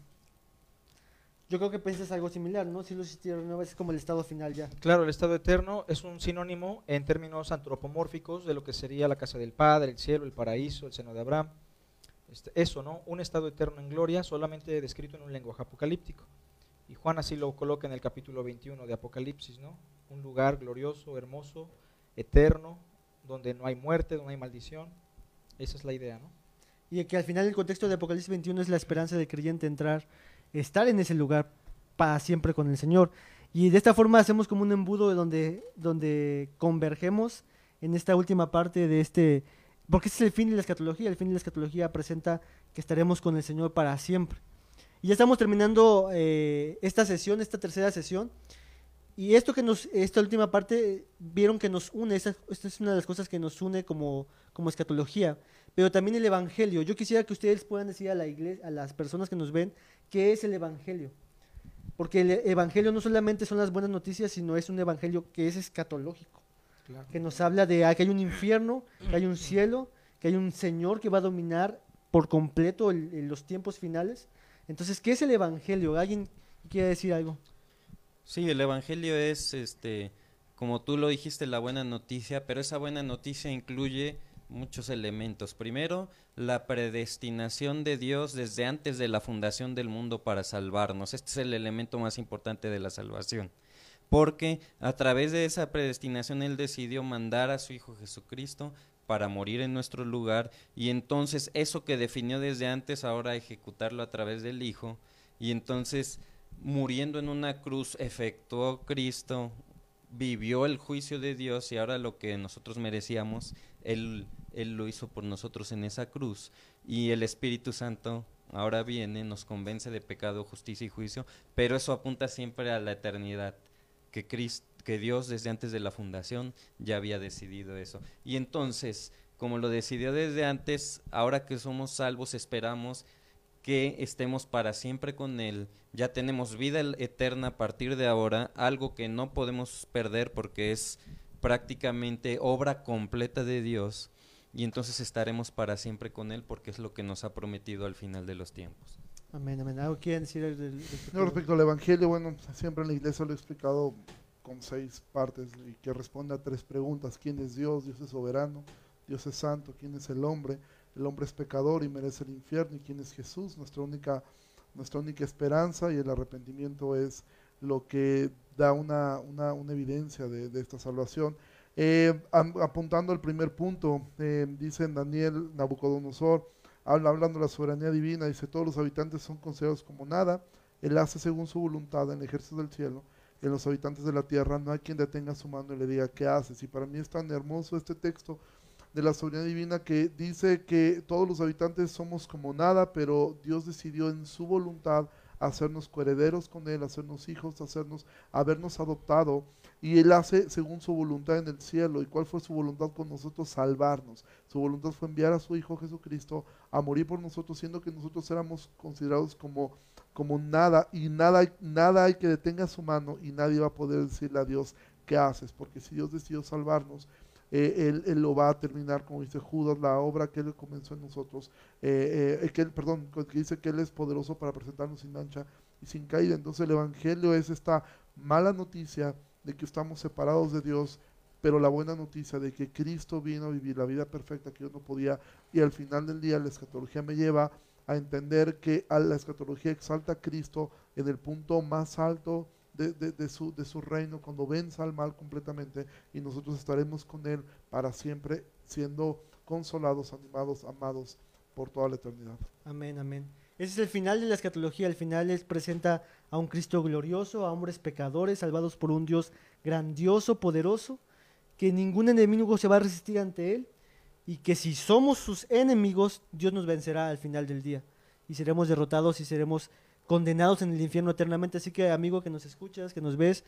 Yo creo que piensas algo similar, ¿no? Cielos y tierra nueva es como el estado final ya. Claro, el estado eterno es un sinónimo en términos antropomórficos de lo que sería la casa del Padre, el cielo, el paraíso, el seno de Abraham. Este, eso, ¿no? Un estado eterno en gloria solamente descrito en un lenguaje apocalíptico. Y Juan así lo coloca en el capítulo 21 de Apocalipsis, ¿no? Un lugar glorioso, hermoso, eterno, donde no hay muerte, donde no hay maldición. Esa es la idea, ¿no? Y que al final el contexto de Apocalipsis 21 es la esperanza del creyente entrar, estar en ese lugar para siempre con el Señor. Y de esta forma hacemos como un embudo donde, donde convergemos en esta última parte de este, porque ese es el fin de la escatología, el fin de la escatología presenta que estaremos con el Señor para siempre. Y ya estamos terminando eh, esta sesión, esta tercera sesión. Y esto que nos, esta última parte, vieron que nos une, esta es una de las cosas que nos une como, como escatología, pero también el Evangelio. Yo quisiera que ustedes puedan decir a la iglesia, a las personas que nos ven, qué es el Evangelio. Porque el Evangelio no solamente son las buenas noticias, sino es un Evangelio que es escatológico, Claro. que nos habla de ah, que hay un infierno, que hay un cielo, que hay un Señor que va a dominar por completo el- el- los tiempos finales. Entonces, ¿qué es el Evangelio? ¿Alguien quiere decir algo? Sí, el evangelio es este como tú lo dijiste la buena noticia, pero esa buena noticia incluye muchos elementos. Primero, la predestinación de Dios desde antes de la fundación del mundo para salvarnos. Este es el elemento más importante de la salvación. Porque a través de esa predestinación Él decidió mandar a su Hijo Jesucristo para morir en nuestro lugar. Y entonces eso que definió desde antes ahora ejecutarlo a través del Hijo. Y entonces muriendo en una cruz efectuó Cristo, vivió el juicio de Dios y ahora lo que nosotros merecíamos, Él, él lo hizo por nosotros en esa cruz. Y el Espíritu Santo ahora viene, nos convence de pecado, justicia y juicio, pero eso apunta siempre a la eternidad, que Cristo que Dios desde antes de la fundación ya había decidido eso. Y entonces, como lo decidió desde antes, ahora que somos salvos, esperamos que estemos para siempre con Él. Ya tenemos vida eterna a partir de ahora, algo que no podemos perder porque es prácticamente obra completa de Dios. Y entonces estaremos para siempre con Él porque es lo que nos ha prometido al final de los tiempos. Amén, amén. ¿Algo quieren decir? respecto al Evangelio, bueno, siempre en la iglesia lo he explicado con seis partes y que responde a tres preguntas. ¿Quién es Dios? Dios es soberano, Dios es santo, ¿quién es el hombre? El hombre es pecador y merece el infierno. ¿Y quién es Jesús? Nuestra única, nuestra única esperanza y el arrepentimiento es lo que da una, una, una evidencia de, esta salvación. Eh, apuntando al primer punto, eh, dice Daniel Nabucodonosor, habla, hablando de la soberanía divina, dice, todos los habitantes son considerados como nada, él hace según su voluntad en el ejército del cielo en los habitantes de la tierra, no hay quien detenga su mano y le diga, ¿qué haces? Y para mí es tan hermoso este texto de la soberanía divina que dice que todos los habitantes somos como nada, pero Dios decidió en su voluntad hacernos coherederos con Él, hacernos hijos, hacernos, habernos adoptado, y Él hace según su voluntad en el cielo. ¿Y cuál fue su voluntad con nosotros? Salvarnos. Su voluntad fue enviar a su Hijo Jesucristo a morir por nosotros, siendo que nosotros éramos considerados como como nada y nada, nada hay que detenga su mano y nadie va a poder decirle a Dios qué haces, porque si Dios decidió salvarnos, eh, él, él, lo va a terminar, como dice Judas, la obra que Él comenzó en nosotros, eh, eh, que él, perdón, que dice que Él es poderoso para presentarnos sin mancha y sin caída. Entonces el Evangelio es esta mala noticia de que estamos separados de Dios, pero la buena noticia de que Cristo vino a vivir la vida perfecta que yo no podía y al final del día la escatología me lleva a entender que a la escatología exalta a Cristo en el punto más alto de, su, reino, cuando venza al mal completamente, y nosotros estaremos con Él para siempre, siendo consolados, animados, amados por toda la eternidad. Amén, amén. Ese es el final de la escatología. El final les presenta a un Cristo glorioso, a hombres pecadores, salvados por un Dios grandioso, poderoso, que ningún enemigo se va a resistir ante Él y que si somos sus enemigos, Dios nos vencerá al final del día y seremos derrotados y seremos condenados en el infierno eternamente. Así que amigo que nos escuchas, que nos ves,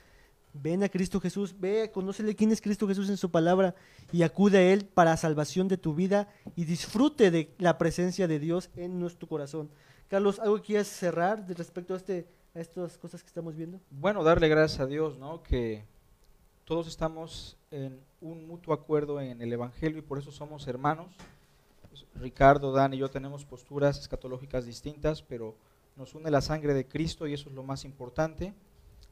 ven a Cristo Jesús, ve, conócele quién es Cristo Jesús en su palabra y acude a Él para salvación de tu vida y disfrute de la presencia de Dios en nuestro corazón. Carlos, ¿algo quieras cerrar de respecto a, este, a estas cosas que estamos viendo? Bueno, darle gracias a Dios, ¿no? Que todos estamos en un mutuo acuerdo en el Evangelio y por eso somos hermanos. Ricardo, Dan y yo tenemos posturas escatológicas distintas, pero nos une la sangre de Cristo y eso es lo más importante.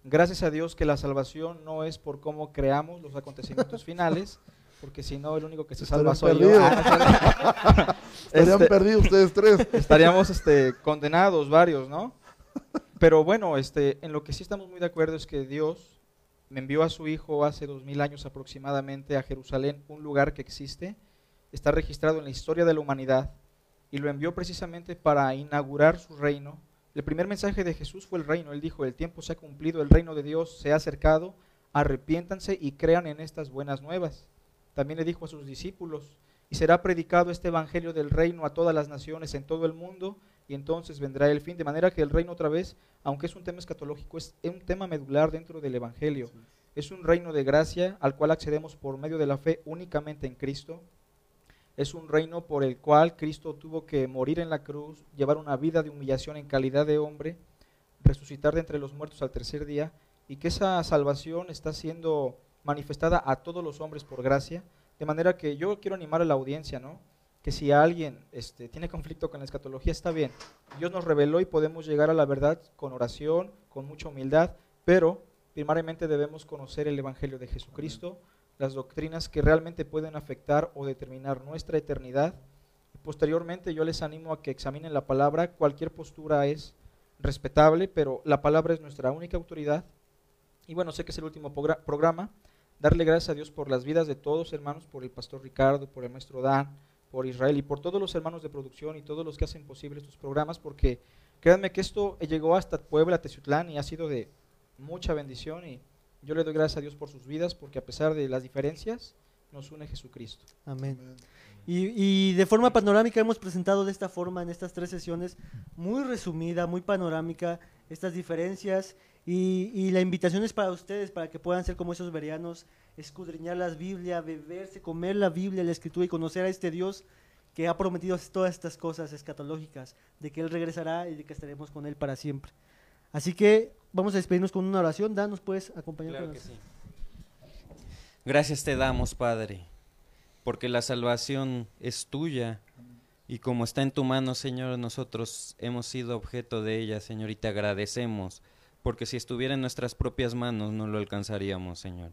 Gracias a Dios que la salvación no es por cómo creamos los acontecimientos finales, porque si no, el único que se salva soy yo. Ah, Estarían este, perdidos ustedes tres. Estaríamos este, condenados varios, ¿no? Pero bueno, este, en lo que sí estamos muy de acuerdo es que Dios me envió a su hijo hace dos mil años aproximadamente a Jerusalén, un lugar que existe, está registrado en la historia de la humanidad, y lo envió precisamente para inaugurar su reino. El primer mensaje de Jesús fue el reino. Él dijo, el tiempo se ha cumplido, el reino de Dios se ha acercado, arrepiéntanse y crean en estas buenas nuevas. También le dijo a sus discípulos, y será predicado este evangelio del reino a todas las naciones en todo el mundo, y entonces vendrá el fin. De manera que el reino otra vez, aunque es un tema escatológico, es un tema medular dentro del Evangelio. Es un reino de gracia al cual accedemos por medio de la fe únicamente en Cristo. Es un reino por el cual Cristo tuvo que morir en la cruz, llevar una vida de humillación en calidad de hombre, resucitar de entre los muertos al tercer día, y que esa salvación está siendo manifestada a todos los hombres por gracia. De manera que yo quiero animar a la audiencia, ¿no? Que si alguien este, tiene conflicto con la escatología, está bien. Dios nos reveló y podemos llegar a la verdad con oración, con mucha humildad, pero primariamente debemos conocer el Evangelio de Jesucristo, las doctrinas que realmente pueden afectar o determinar nuestra eternidad. Posteriormente yo les animo a que examinen la palabra, cualquier postura es respetable, pero la palabra es nuestra única autoridad. Y bueno, sé que es el último programa. Darle gracias a Dios por las vidas de todos, hermanos, por el pastor Ricardo, por el maestro Dan, por Israel y por todos los hermanos de producción y todos los que hacen posible estos programas, porque créanme que esto llegó hasta Puebla, Teciutlán y ha sido de mucha bendición y yo le doy gracias a Dios por sus vidas, porque a pesar de las diferencias, nos une Jesucristo. Amén. Y, de forma panorámica hemos presentado de esta forma en estas tres sesiones, muy resumida, muy panorámica, estas diferencias. Y, la invitación es para ustedes, para que puedan ser como esos verianos, escudriñar la Biblia, beberse, comer la Biblia, la Escritura y conocer a este Dios que ha prometido todas estas cosas escatológicas, de que Él regresará y de que estaremos con Él para siempre. Así que vamos a despedirnos con una oración. Dan, ¿nos puedes acompañar? Claro que sí. Gracias te damos, Padre porque la salvación es tuya. Y como está en tu mano, Señor, nosotros hemos sido objeto de ella, Señor, y te agradecemos, porque si estuviera en nuestras propias manos no lo alcanzaríamos, Señor.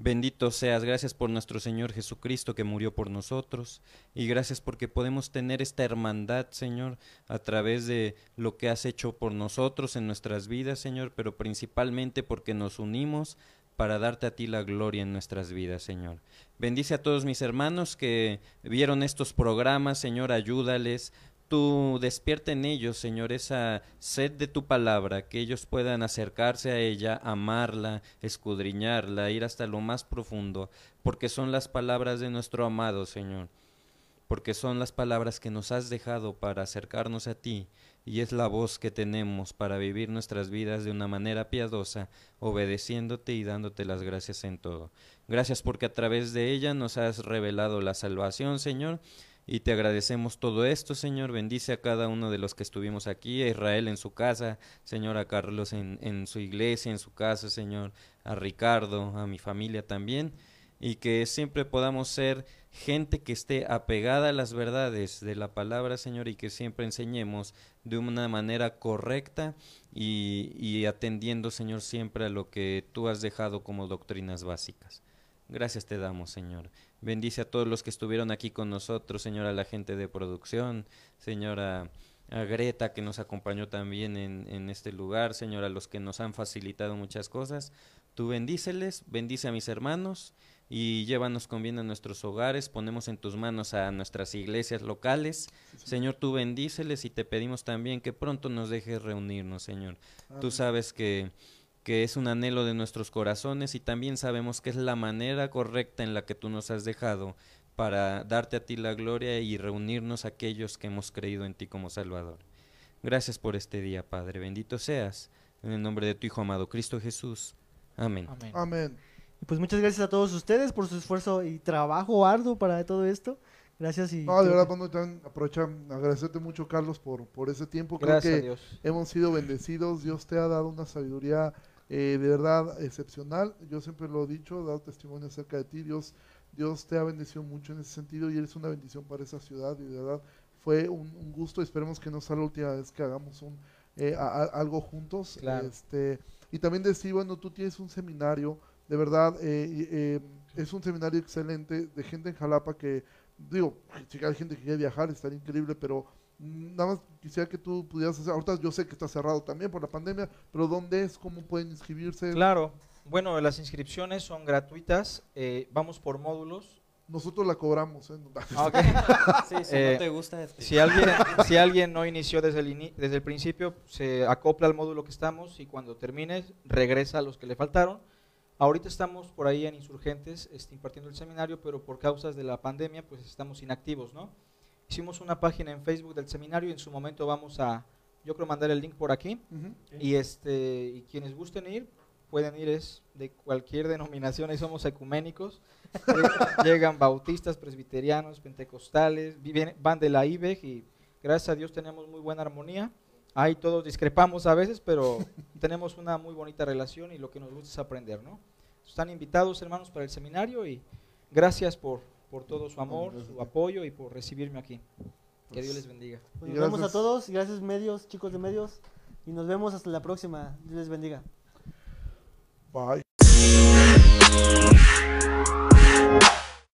Bendito seas, gracias por nuestro Señor Jesucristo que murió por nosotros y gracias porque podemos tener esta hermandad, Señor, a través de lo que has hecho por nosotros en nuestras vidas, Señor, pero principalmente porque nos unimos para darte a ti la gloria en nuestras vidas, Señor. Bendice a todos mis hermanos que vieron estos programas, Señor, ayúdales. Tú despierta en ellos, Señor, esa sed de tu palabra, que ellos puedan acercarse a ella, amarla, escudriñarla, ir hasta lo más profundo, porque son las palabras de nuestro amado, Señor, porque son las palabras que nos has dejado para acercarnos a ti y es la voz que tenemos para vivir nuestras vidas de una manera piadosa, obedeciéndote y dándote las gracias en todo. Gracias porque a través de ella nos has revelado la salvación, Señor, y te agradecemos todo esto, Señor. Bendice a cada uno de los que estuvimos aquí, a Israel en su casa, Señor, a Carlos en, su iglesia, en su casa, Señor, a Ricardo, a mi familia también, y que siempre podamos ser gente que esté apegada a las verdades de la palabra, Señor, y que siempre enseñemos de una manera correcta y, atendiendo, Señor, siempre a lo que tú has dejado como doctrinas básicas. Gracias te damos, Señor. Bendice a todos los que estuvieron aquí con nosotros, Señor, a la gente de producción, Señora a Greta que nos acompañó también en, en este lugar, Señor, a los que nos han facilitado muchas cosas. Tú bendíceles, bendice a mis hermanos y llévanos con bien a nuestros hogares, ponemos en tus manos a nuestras iglesias locales. Señor, tú bendíceles y te pedimos también que pronto nos dejes reunirnos, Señor. Tú sabes que, que es un anhelo de nuestros corazones y también sabemos que es la manera correcta en la que tú nos has dejado para darte a ti la gloria y reunirnos aquellos que hemos creído en ti como Salvador. Gracias por este día, Padre. Bendito seas. En el nombre de tu Hijo amado, Cristo Jesús. Amén. Amén. Amén. Y pues muchas gracias a todos ustedes por su esfuerzo y trabajo arduo para todo esto. Gracias y... No, de verdad, cuando también aprovecha, agradecerte mucho, Carlos, por, por ese tiempo. Creo gracias que a Dios. hemos sido bendecidos. Dios te ha dado una sabiduría eh, de verdad excepcional. Yo siempre lo he dicho, he dado testimonio acerca de ti. Dios, Dios te ha bendecido mucho en ese sentido y eres una bendición para esa ciudad. Y de verdad fue un, gusto. Esperemos que no sea la última vez que hagamos un, eh, algo juntos. Este, y también decir, bueno, tú tienes un seminario de verdad, eh, eh, es un seminario excelente de gente en Jalapa que, digo, si hay gente que quiere viajar, estaría increíble, pero nada más quisiera que tú pudieras hacer, ahorita yo sé que está cerrado también por la pandemia, pero ¿dónde es? ¿Cómo pueden inscribirse? Claro, bueno, las inscripciones son gratuitas, eh, vamos por módulos. Nosotros la cobramos. Ah, sí, si no te gusta. Este. Si, alguien, si alguien no inició desde el, desde el principio, se acopla al módulo que estamos y cuando termine regresa a los que le faltaron Ahorita estamos por ahí en Insurgentes este, impartiendo el seminario, pero por causas de la pandemia pues estamos inactivos, ¿no? Hicimos una página en Facebook del seminario y en su momento vamos a, yo creo mandar el link por aquí y este y quienes gusten ir pueden ir es de cualquier denominación, ahí somos ecuménicos, llegan bautistas, presbiterianos, pentecostales, van de la IBEG y gracias a Dios tenemos muy buena armonía. Ahí todos discrepamos a veces, pero tenemos una muy bonita relación y lo que nos gusta es aprender, ¿no? Están invitados, hermanos, para el seminario y gracias por, por todo su amor, su apoyo y por recibirme aquí. Que Dios les bendiga. Pues nos vemos a todos, gracias medios, chicos de medios, y nos vemos hasta la próxima. Dios les bendiga. Bye. Bye.